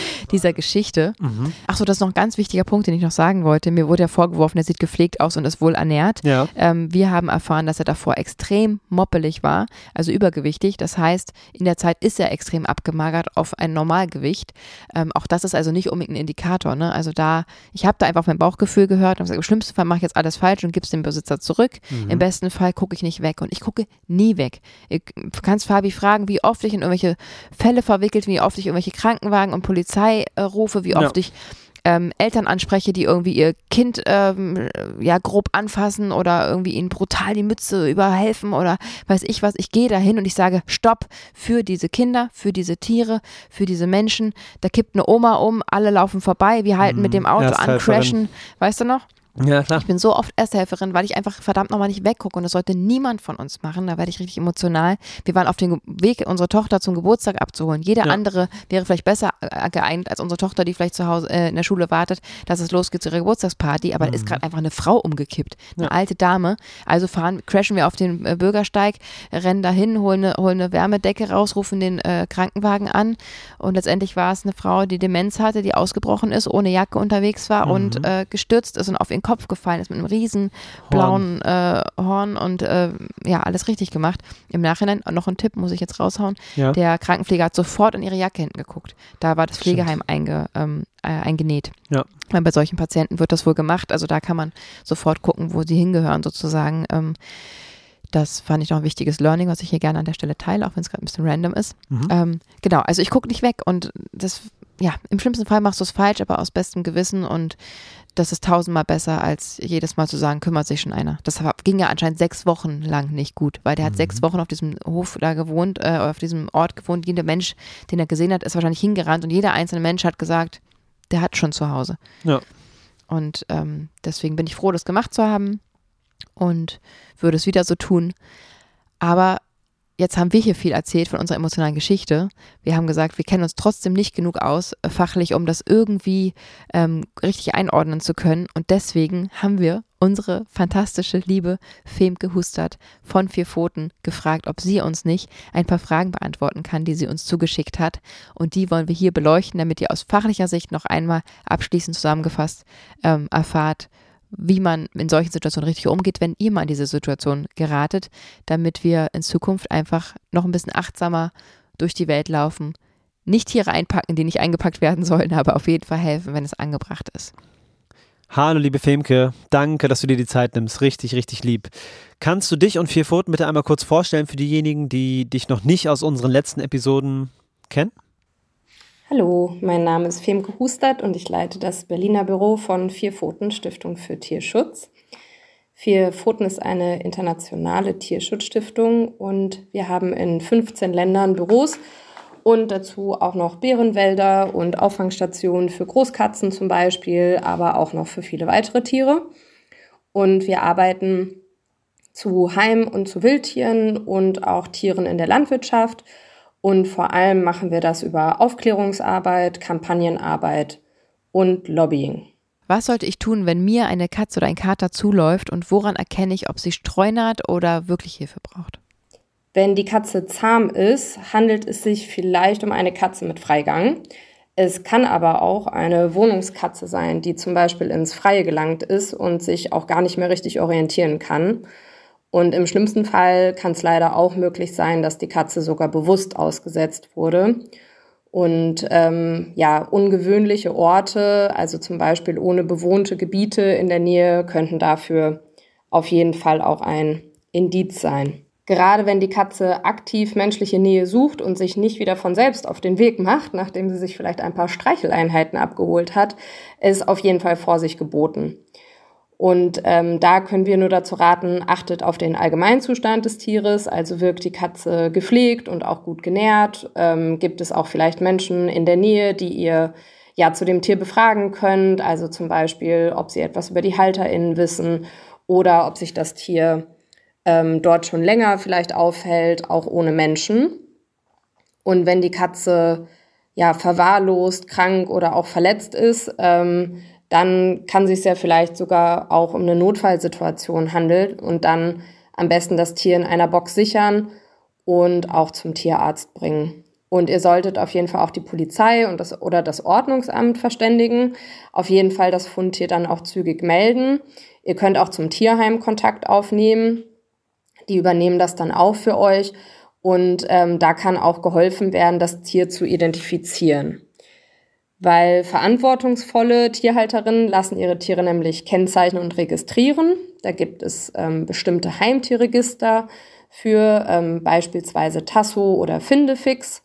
dieser Geschichte. Mhm. Achso, das ist noch ein ganz wichtiger Punkt, den ich noch sagen wollte. Mir wurde ja vorgeworfen, er sieht gepflegt aus und ist wohl ernährt. Ja. Ähm, wir haben erfahren, dass er davor extrem moppelig war, also übergewichtig. Das heißt, in der Zeit ist er extrem abgemagert auf ein Normalgewicht. Ähm, auch das ist also nicht unbedingt ein Indikator. Ne? Also da, ich habe da einfach mein Bauchgefühl gehört und gesagt, im schlimmsten Fall mache ich jetzt alles falsch und gebe es dem Besitzer zurück. Mhm. Im besten Fall gucke ich nicht weg und ich gucke nie weg. Du kannst Fabi fragen, wie oft ich in irgendwelche Fälle verwickelt, wie oft ich irgendwelche Krankenwagen und Polizei rufe, wie oft ja. ich ähm, Eltern anspreche, die irgendwie ihr Kind ähm, ja grob anfassen oder irgendwie ihnen brutal die Mütze überhelfen oder weiß ich was. Ich gehe dahin und ich sage Stopp für diese Kinder, für diese Tiere, für diese Menschen. Da kippt eine Oma um, alle laufen vorbei, wir halten mhm. mit dem Auto an, crashen, weißt du noch? Ja, klar. Ich bin so oft Ersthelferin, weil ich einfach verdammt nochmal nicht weggucke und das sollte niemand von uns machen. Da werde ich richtig emotional. Wir waren auf dem Weg, unsere Tochter zum Geburtstag abzuholen. Jeder ja. andere wäre vielleicht besser äh, geeignet als unsere Tochter, die vielleicht zu Hause äh, in der Schule wartet, dass es losgeht zu ihrer Geburtstagsparty. Aber mhm. da ist gerade einfach eine Frau umgekippt, eine ja. alte Dame. Also fahren, crashen wir auf den äh, Bürgersteig, rennen dahin, holen eine, holen eine Wärmedecke raus, rufen den äh, Krankenwagen an und letztendlich war es eine Frau, die Demenz hatte, die ausgebrochen ist, ohne Jacke unterwegs war mhm. und äh, gestürzt ist und auf ihren Kopf gefallen ist mit einem riesen blauen Horn, äh, Horn und äh, ja, alles richtig gemacht. Im Nachhinein noch ein Tipp, muss ich jetzt raushauen. Ja. Der Krankenpfleger hat sofort in ihre Jacke hinten geguckt. Da war das Pflegeheim einge, ähm, äh, eingenäht. Ja. Weil bei solchen Patienten wird das wohl gemacht. Also da kann man sofort gucken, wo sie hingehören sozusagen. Ähm, das fand ich noch ein wichtiges Learning, was ich hier gerne an der Stelle teile, auch wenn es gerade ein bisschen random ist. Mhm. Ähm, genau, also ich gucke nicht weg und das, ja, im schlimmsten Fall machst du es falsch, aber aus bestem Gewissen und das ist tausendmal besser, als jedes Mal zu sagen, kümmert sich schon einer. Das ging ja anscheinend sechs Wochen lang nicht gut, weil der hat mhm. sechs Wochen auf diesem Hof da gewohnt, äh, auf diesem Ort gewohnt. Jeder Mensch, den er gesehen hat, ist wahrscheinlich hingerannt und jeder einzelne Mensch hat gesagt, der hat schon zu Hause. Ja. Und ähm, deswegen bin ich froh, das gemacht zu haben und würde es wieder so tun. Aber Jetzt haben wir hier viel erzählt von unserer emotionalen Geschichte. Wir haben gesagt, wir kennen uns trotzdem nicht genug aus, äh, fachlich, um das irgendwie ähm, richtig einordnen zu können. Und deswegen haben wir unsere fantastische, liebe Femke Hustert von Vier Pfoten gefragt, ob sie uns nicht ein paar Fragen beantworten kann, die sie uns zugeschickt hat. Und die wollen wir hier beleuchten, damit ihr aus fachlicher Sicht noch einmal abschließend zusammengefasst ähm, erfahrt, wie man in solchen Situationen richtig umgeht, wenn ihr mal in diese Situation geratet, damit wir in Zukunft einfach noch ein bisschen achtsamer durch die Welt laufen. Nicht Tiere einpacken, die nicht eingepackt werden sollen, aber auf jeden Fall helfen, wenn es angebracht ist. Hallo, liebe Femke. Danke, dass du dir die Zeit nimmst. Richtig, richtig lieb. Kannst du dich und Vier Pfoten bitte einmal kurz vorstellen für diejenigen, die dich noch nicht aus unseren letzten Episoden kennen? Hallo, mein Name ist Femke Hustert und ich leite das Berliner Büro von Vier Pfoten Stiftung für Tierschutz. Vier Pfoten ist eine internationale Tierschutzstiftung und wir haben in 15 Ländern Büros und dazu auch noch Bärenwälder und Auffangstationen für Großkatzen zum Beispiel, aber auch noch für viele weitere Tiere. Und wir arbeiten zu Heim- und zu Wildtieren und auch Tieren in der Landwirtschaft und vor allem machen wir das über Aufklärungsarbeit, Kampagnenarbeit und Lobbying. Was sollte ich tun, wenn mir eine Katze oder ein Kater zuläuft und woran erkenne ich, ob sie streunert oder wirklich Hilfe braucht? Wenn die Katze zahm ist, handelt es sich vielleicht um eine Katze mit Freigang. Es kann aber auch eine Wohnungskatze sein, die zum Beispiel ins Freie gelangt ist und sich auch gar nicht mehr richtig orientieren kann. Und im schlimmsten Fall kann es leider auch möglich sein, dass die Katze sogar bewusst ausgesetzt wurde. Und ähm, ja, ungewöhnliche Orte, also zum Beispiel ohne bewohnte Gebiete in der Nähe, könnten dafür auf jeden Fall auch ein Indiz sein. Gerade wenn die Katze aktiv menschliche Nähe sucht und sich nicht wieder von selbst auf den Weg macht, nachdem sie sich vielleicht ein paar Streicheleinheiten abgeholt hat, ist auf jeden Fall Vorsicht geboten. Und ähm, da können wir nur dazu raten, achtet auf den Allgemeinzustand des Tieres, also wirkt die Katze gepflegt und auch gut genährt. Ähm, gibt es auch vielleicht Menschen in der Nähe, die ihr ja zu dem Tier befragen könnt, also zum Beispiel, ob sie etwas über die HalterInnen wissen oder ob sich das Tier ähm, dort schon länger vielleicht aufhält, auch ohne Menschen. Und wenn die Katze ja verwahrlost, krank oder auch verletzt ist, ähm, dann kann sich ja vielleicht sogar auch um eine Notfallsituation handeln und dann am besten das Tier in einer Box sichern und auch zum Tierarzt bringen. Und ihr solltet auf jeden Fall auch die Polizei und das, oder das Ordnungsamt verständigen. Auf jeden Fall das Fundtier dann auch zügig melden. Ihr könnt auch zum Tierheim Kontakt aufnehmen. Die übernehmen das dann auch für euch. Und ähm, da kann auch geholfen werden, das Tier zu identifizieren. Weil verantwortungsvolle Tierhalterinnen lassen ihre Tiere nämlich kennzeichnen und registrieren. Da gibt es ähm, bestimmte Heimtierregister für ähm, beispielsweise Tasso oder Findefix.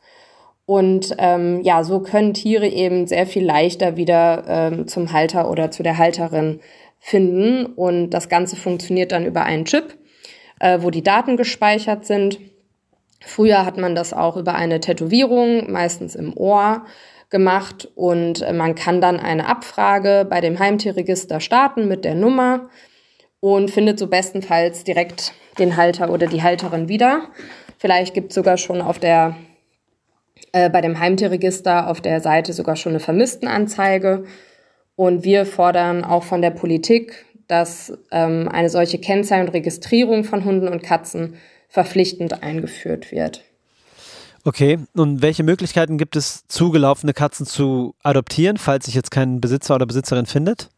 Und ähm, ja, so können Tiere eben sehr viel leichter wieder ähm, zum Halter oder zu der Halterin finden. Und das Ganze funktioniert dann über einen Chip, äh, wo die Daten gespeichert sind. Früher hat man das auch über eine Tätowierung, meistens im Ohr, gemacht. Und äh, man kann dann eine Abfrage bei dem Heimtierregister starten mit der Nummer und findet so bestenfalls direkt den Halter oder die Halterin wieder. Vielleicht gibt es sogar schon auf der äh, bei dem Heimtierregister auf der Seite sogar schon eine Vermisstenanzeige. Und wir fordern auch von der Politik, dass ähm, eine solche Kennzeichnung und Registrierung von Hunden und Katzen verpflichtend eingeführt wird. Okay, und welche Möglichkeiten gibt es, zugelaufene Katzen zu adoptieren, falls sich jetzt kein Besitzer oder Besitzerin findet?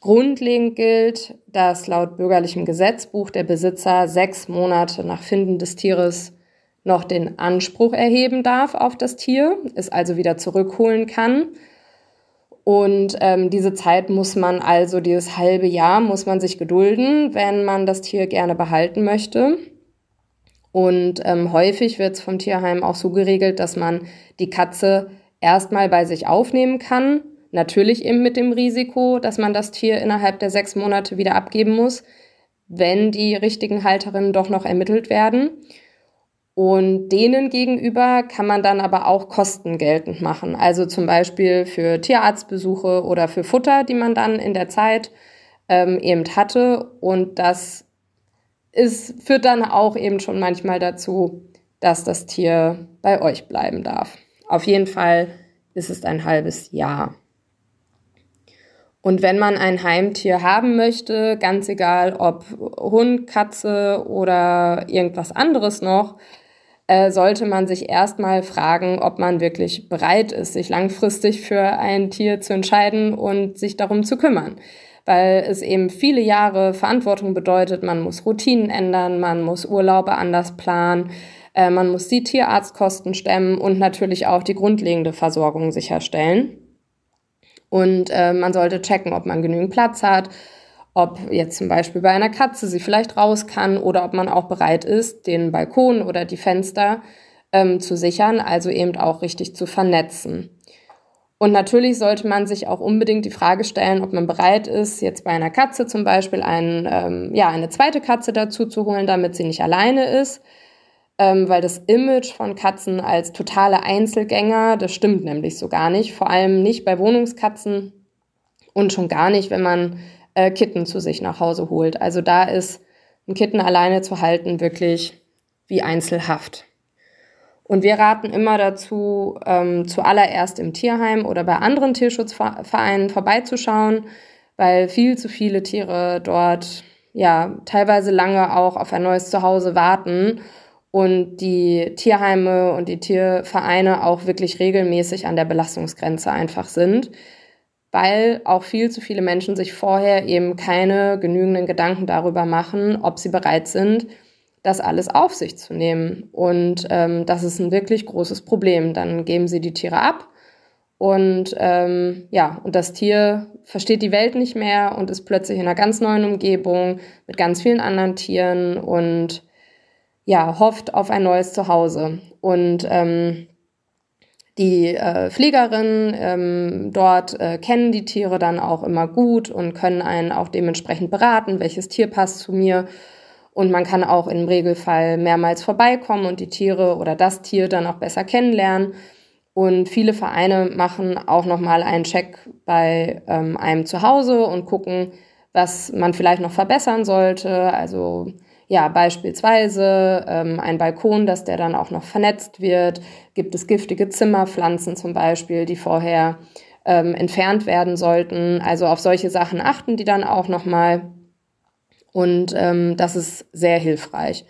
Grundlegend gilt, dass laut bürgerlichem Gesetzbuch der Besitzer sechs Monate nach Finden des Tieres noch den Anspruch erheben darf auf das Tier, es also wieder zurückholen kann. Und ähm, diese Zeit muss man also, dieses halbe Jahr muss man sich gedulden, wenn man das Tier gerne behalten möchte. Und ähm, häufig wird es vom Tierheim auch so geregelt, dass man die Katze erstmal bei sich aufnehmen kann. Natürlich eben mit dem Risiko, dass man das Tier innerhalb der sechs Monate wieder abgeben muss, wenn die richtigen Halterinnen doch noch ermittelt werden. Und denen gegenüber kann man dann aber auch Kosten geltend machen. Also zum Beispiel für Tierarztbesuche oder für Futter, die man dann in der Zeit ähm, eben hatte. Und das ist, führt dann auch eben schon manchmal dazu, dass das Tier bei euch bleiben darf. Auf jeden Fall ist es ein halbes Jahr. Und wenn man ein Heimtier haben möchte, ganz egal ob Hund, Katze oder irgendwas anderes noch, äh, sollte man sich erstmal fragen, ob man wirklich bereit ist, sich langfristig für ein Tier zu entscheiden und sich darum zu kümmern. Weil es eben viele Jahre Verantwortung bedeutet, man muss Routinen ändern, man muss Urlaube anders planen, äh, man muss die Tierarztkosten stemmen und natürlich auch die grundlegende Versorgung sicherstellen. Und äh, man sollte checken, ob man genügend Platz hat, ob jetzt zum Beispiel bei einer Katze sie vielleicht raus kann oder ob man auch bereit ist, den Balkon oder die Fenster ähm, zu sichern, also eben auch richtig zu vernetzen. Und natürlich sollte man sich auch unbedingt die Frage stellen, ob man bereit ist, jetzt bei einer Katze zum Beispiel ein, ähm, ja, eine zweite Katze dazu zu holen, damit sie nicht alleine ist. Ähm, weil das Image von Katzen als totale Einzelgänger, das stimmt nämlich so gar nicht. Vor allem nicht bei Wohnungskatzen und schon gar nicht, wenn man äh, Kitten zu sich nach Hause holt. Also da ist ein Kitten alleine zu halten wirklich wie Einzelhaft. Und wir raten immer dazu, ähm, zuallererst im Tierheim oder bei anderen Tierschutzvereinen vorbeizuschauen, weil viel zu viele Tiere dort ja teilweise lange auch auf ein neues Zuhause warten und die Tierheime und die Tiervereine auch wirklich regelmäßig an der Belastungsgrenze einfach sind weil auch viel zu viele Menschen sich vorher eben keine genügenden Gedanken darüber machen, ob sie bereit sind, das alles auf sich zu nehmen. Und ähm, das ist ein wirklich großes Problem. Dann geben sie die Tiere ab und ähm, ja, und das Tier versteht die Welt nicht mehr und ist plötzlich in einer ganz neuen Umgebung mit ganz vielen anderen Tieren und ja, hofft auf ein neues Zuhause. Und ähm, die äh, Pflegerinnen ähm, dort äh, kennen die Tiere dann auch immer gut und können einen auch dementsprechend beraten, welches Tier passt zu mir. Und man kann auch im Regelfall mehrmals vorbeikommen und die Tiere oder das Tier dann auch besser kennenlernen. Und viele Vereine machen auch nochmal einen Check bei ähm, einem zu Hause und gucken, was man vielleicht noch verbessern sollte. Also ja, beispielsweise ähm, ein Balkon, dass der dann auch noch vernetzt wird. Gibt es giftige Zimmerpflanzen zum Beispiel, die vorher ähm, entfernt werden sollten. Also auf solche Sachen achten die dann auch nochmal. Und ähm, das ist sehr hilfreich.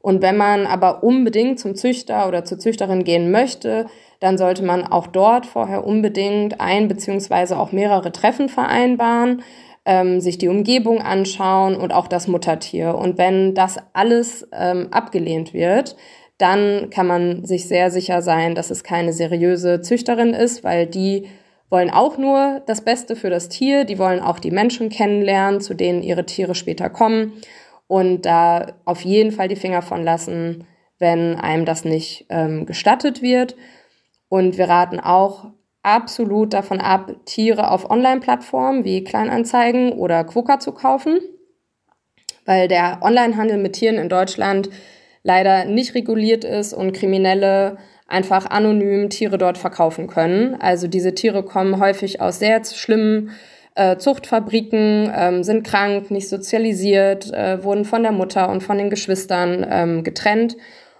Und wenn man aber unbedingt zum Züchter oder zur Züchterin gehen möchte, dann sollte man auch dort vorher unbedingt ein beziehungsweise auch mehrere Treffen vereinbaren, ähm, sich die Umgebung anschauen und auch das Muttertier. Und wenn das alles ähm, abgelehnt wird, dann kann man sich sehr sicher sein, dass es keine seriöse Züchterin ist, weil die wollen auch nur das Beste für das Tier, die wollen auch die Menschen kennenlernen, zu denen ihre Tiere später kommen. Und da auf jeden Fall die Finger von lassen, wenn einem das nicht ähm, gestattet wird. Und wir raten auch absolut davon ab, Tiere auf Online-Plattformen wie Kleinanzeigen oder Quokka zu kaufen, weil der Onlinehandel mit Tieren in Deutschland leider nicht reguliert ist und Kriminelle einfach anonym Tiere dort verkaufen können. Also diese Tiere kommen häufig aus sehr schlimmen äh, Zuchtfabriken, ähm, sind krank, nicht sozialisiert, äh, wurden von der Mutter und von den Geschwistern ähm, getrennt.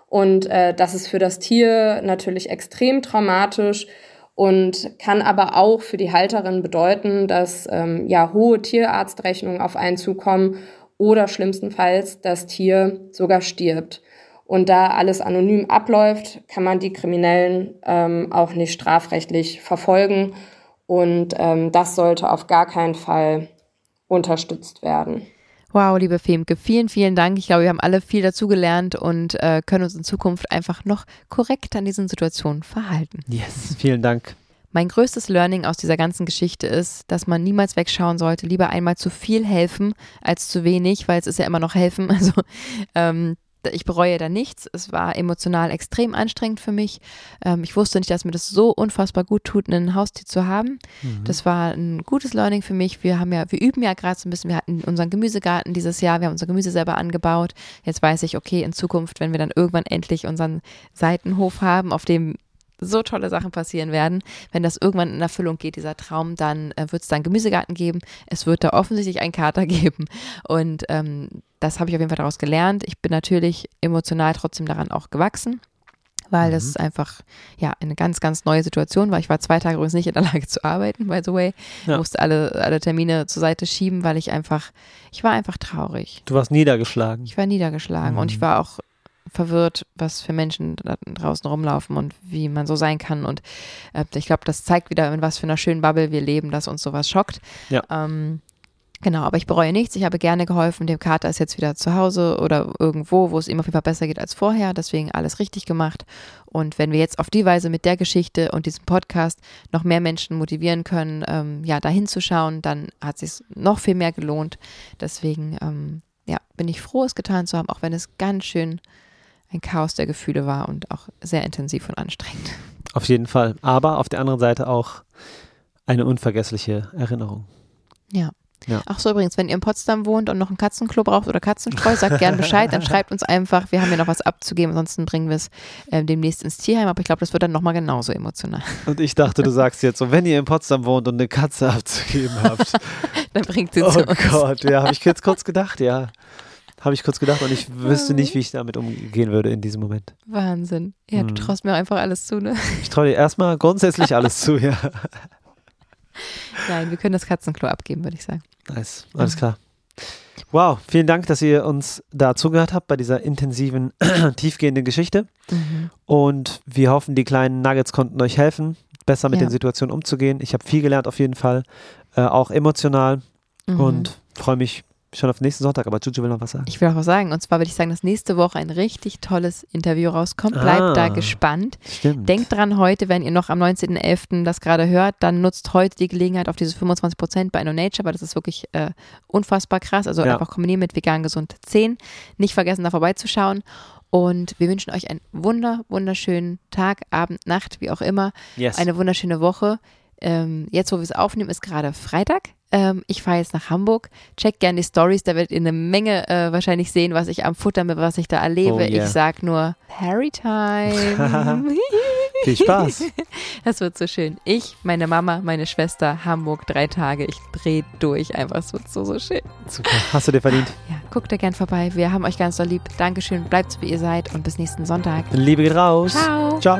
Und äh, das ist für das Tier natürlich extrem traumatisch und kann aber auch für die Halterin bedeuten, dass ähm, ja hohe Tierarztrechnungen auf einen zukommen oder schlimmstenfalls das Tier sogar stirbt. Und da alles anonym abläuft, kann man die Kriminellen ähm, auch nicht strafrechtlich verfolgen. Und ähm, das sollte auf gar keinen Fall unterstützt werden. Wow, liebe Femke, vielen, vielen Dank. Ich glaube, wir haben alle viel dazugelernt und äh, können uns in Zukunft einfach noch korrekt an diesen Situationen verhalten. Yes, vielen Dank. Mein größtes Learning aus dieser ganzen Geschichte ist, dass man niemals wegschauen sollte, lieber einmal zu viel helfen als zu wenig, weil es ist ja immer noch helfen. Also ähm, ich bereue da nichts. Es war emotional extrem anstrengend für mich. Ähm, ich wusste nicht, dass mir das so unfassbar gut tut, ein Haustier zu haben. Mhm. Das war ein gutes Learning für mich. Wir haben ja, wir üben ja gerade so ein bisschen. Wir hatten unseren Gemüsegarten dieses Jahr. Wir haben unser Gemüse selber angebaut. Jetzt weiß ich, okay, in Zukunft, wenn wir dann irgendwann endlich unseren Seitenhof haben, auf dem so tolle Sachen passieren werden. Wenn das irgendwann in Erfüllung geht, dieser Traum, dann äh, wird es da einen Gemüsegarten geben. Es wird da offensichtlich einen Kater geben. Und ähm, das habe ich auf jeden Fall daraus gelernt. Ich bin natürlich emotional trotzdem daran auch gewachsen weil mhm. das einfach ja eine ganz, ganz neue Situation war. Ich war zwei Tage übrigens nicht in der Lage zu arbeiten, by the way. Ja. Musste alle, alle Termine zur Seite schieben, weil ich einfach, ich war einfach traurig. Du warst niedergeschlagen. Ich war niedergeschlagen mhm. und ich mhm. war auch verwirrt, was für Menschen da draußen rumlaufen und wie man so sein kann. Und äh, ich glaube, das zeigt wieder, in was für einer schönen Bubble wir leben, dass uns sowas schockt. Ja. Ähm, Genau, aber ich bereue nichts. Ich habe gerne geholfen. Dem Kater ist jetzt wieder zu Hause oder irgendwo, wo es ihm auf jeden Fall besser geht als vorher. Deswegen alles richtig gemacht. Und wenn wir jetzt auf die Weise mit der Geschichte und diesem Podcast noch mehr Menschen motivieren können, ähm, ja, da hinzuschauen, dann hat es sich noch viel mehr gelohnt. Deswegen, ähm, ja, bin ich froh, es getan zu haben, auch wenn es ganz schön ein Chaos der Gefühle war und auch sehr intensiv und anstrengend. Auf jeden Fall. Aber auf der anderen Seite auch eine unvergessliche Erinnerung. Ja. Ja. Ach so, übrigens, wenn ihr in Potsdam wohnt und noch ein Katzenklo braucht oder Katzenstreu, sagt gern Bescheid, dann schreibt uns einfach, wir haben hier noch was abzugeben, ansonsten bringen wir es äh, demnächst ins Tierheim, aber ich glaube, das wird dann nochmal genauso emotional. Und ich dachte, du sagst jetzt so, wenn ihr in Potsdam wohnt und eine Katze abzugeben habt. dann bringt sie oh zu uns. Oh Gott, ja, habe ich jetzt kurz gedacht, ja. Habe ich kurz gedacht und ich wüsste nicht, wie ich damit umgehen würde in diesem Moment. Wahnsinn. Ja, du hm. traust mir einfach alles zu, ne? Ich traue dir erstmal grundsätzlich alles zu, ja. Nein, wir können das Katzenklo abgeben, würde ich sagen. Nice, alles klar. Wow, vielen Dank, dass ihr uns da zugehört habt bei dieser intensiven, tiefgehenden Geschichte. Mhm. Und wir hoffen, die kleinen Nuggets konnten euch helfen, besser mit ja. den Situationen umzugehen. Ich habe viel gelernt auf jeden Fall, äh, auch emotional mhm. und freue mich schon auf nächsten Sonntag, aber Juju will noch was sagen. Ich will auch was sagen. Und zwar würde ich sagen, dass nächste Woche ein richtig tolles Interview rauskommt. Bleibt ah, da gespannt. Stimmt. Denkt dran heute, wenn ihr noch am 19.11. das gerade hört, dann nutzt heute die Gelegenheit auf diese 25% bei InnoNature, weil das ist wirklich äh, unfassbar krass. Also ja. einfach kombinieren mit vegan gesund 10. Nicht vergessen, da vorbeizuschauen. Und wir wünschen euch einen wunder, wunderschönen Tag, Abend, Nacht, wie auch immer. Yes. Eine wunderschöne Woche. Ähm, jetzt, wo wir es aufnehmen, ist gerade Freitag. Ähm, ich fahre jetzt nach Hamburg. Checkt gerne die Stories, da werdet ihr eine Menge äh, wahrscheinlich sehen, was ich am Futtern bin, was ich da erlebe. Oh, yeah. Ich sag nur Harry Time. Viel Spaß. Das wird so schön. Ich, meine Mama, meine Schwester, Hamburg, drei Tage. Ich drehe durch einfach. Es wird so, so schön. Super. Hast du dir verdient? Ja, guckt da gern vorbei. Wir haben euch ganz doll lieb. Dankeschön. Bleibt so, wie ihr seid und bis nächsten Sonntag. Liebe geht raus. Ciao. Ciao.